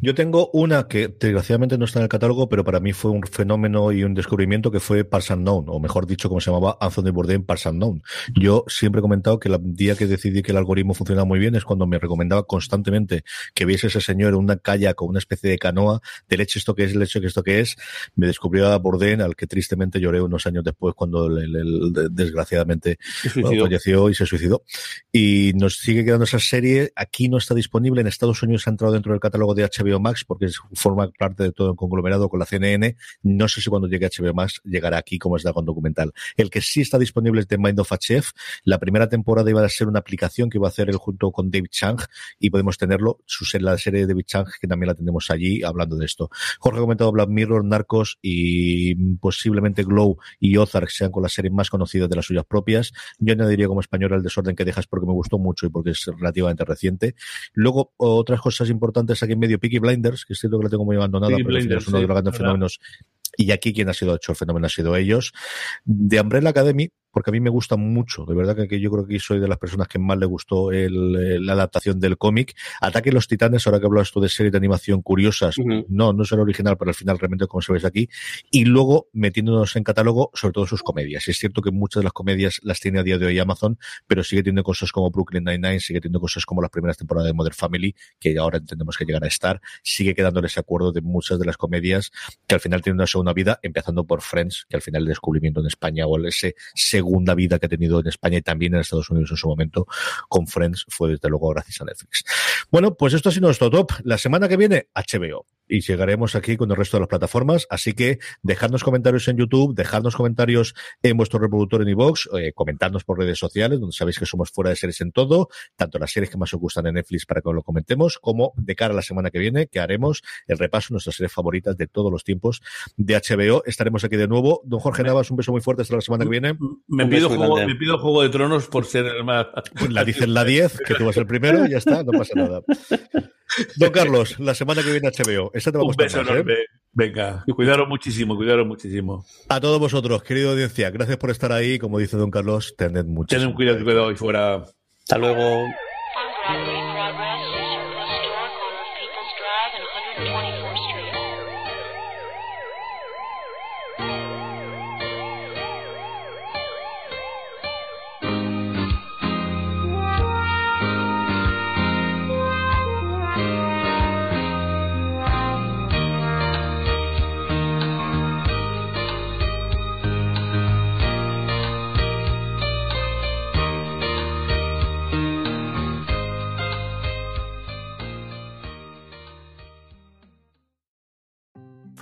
Yo tengo una que desgraciadamente no está en el catálogo, pero para mí fue un fenómeno y un descubrimiento que fue Pars Unknown, o mejor dicho, como se llamaba Anthony Bourdain Pars Unknown. Yo siempre he comentado que el día que decidí que el algoritmo funcionaba muy bien es cuando me recomendaba constantemente que viese ese señor en una kayak con una especie de canoa, de leche esto que es, leche que esto que es. Me descubrió a Bourdain, al que tristemente lloré unos años después cuando el, el, el, desgraciadamente bueno, falleció y se suicidó. Y nos sigue quedando esa serie. Aquí no está disponible. En Estados Unidos ha entrado dentro del catálogo de HBO Max porque forma parte de todo el conglomerado con la CNN. No sé si cuando llegue HBO Max llegará aquí como está con documental. El que sí está disponible es The Mind of a Chef. La primera temporada iba a ser una aplicación que iba a hacer él junto con David Chang y podemos tenerlo. La serie de David Chang que también la tenemos allí hablando de esto. Jorge ha comentado Black Mirror, Narcos y posiblemente Glow y Ozark sean con las series más conocidas de las suyas propias. Yo añadiría como español el desorden que dejas porque me gustó mucho y porque es relativamente reciente. Luego, otras cosas importantes aquí en medio, Peaky Blinders, que es cierto que la tengo muy abandonada, pero Blinders, es uno sí, de los grandes fenómenos. Y aquí quien ha sido hecho el fenómeno ha sido ellos. De Umbrella Academy, porque a mí me gusta mucho. De verdad que, que yo creo que soy de las personas que más le gustó el, la adaptación del cómic. Ataque los Titanes, ahora que hablas tú de series de animación curiosas, uh -huh. no, no es el original, pero al final realmente como se ves aquí. Y luego metiéndonos en catálogo, sobre todo sus comedias. Es cierto que muchas de las comedias las tiene a día de hoy Amazon, pero sigue teniendo cosas como Brooklyn Nine-Nine, sigue teniendo cosas como las primeras temporadas de Modern Family, que ahora entendemos que llegan a estar. Sigue quedándole ese acuerdo de muchas de las comedias que al final tienen una segunda vida, empezando por Friends, que al final el descubrimiento en España o ese segunda vida que ha tenido en España y también en Estados Unidos en su momento con Friends fue desde luego gracias a Netflix. Bueno, pues esto ha sido nuestro top. La semana que viene, HBO y llegaremos aquí con el resto de las plataformas. Así que dejadnos comentarios en YouTube, dejadnos comentarios en vuestro reproductor en iVoox, eh, comentadnos por redes sociales, donde sabéis que somos fuera de series en todo, tanto las series que más os gustan en Netflix para que os lo comentemos, como de cara a la semana que viene, que haremos el repaso de nuestras series favoritas de todos los tiempos de HBO. Estaremos aquí de nuevo. Don Jorge Navas, un beso muy fuerte hasta la semana que viene. Me pido, juego, me pido Juego de Tronos por ser el más... La dicen la 10, que tú vas el primero y ya está, no pasa nada. Don Carlos, la semana que viene HBO. Esta te va a Un beso más, enorme. ¿eh? Venga, cuidaros muchísimo, cuidaros muchísimo. A todos vosotros, querida audiencia, gracias por estar ahí. Como dice Don Carlos, tened mucho. Tened cuidado, cuidado y fuera. Hasta luego.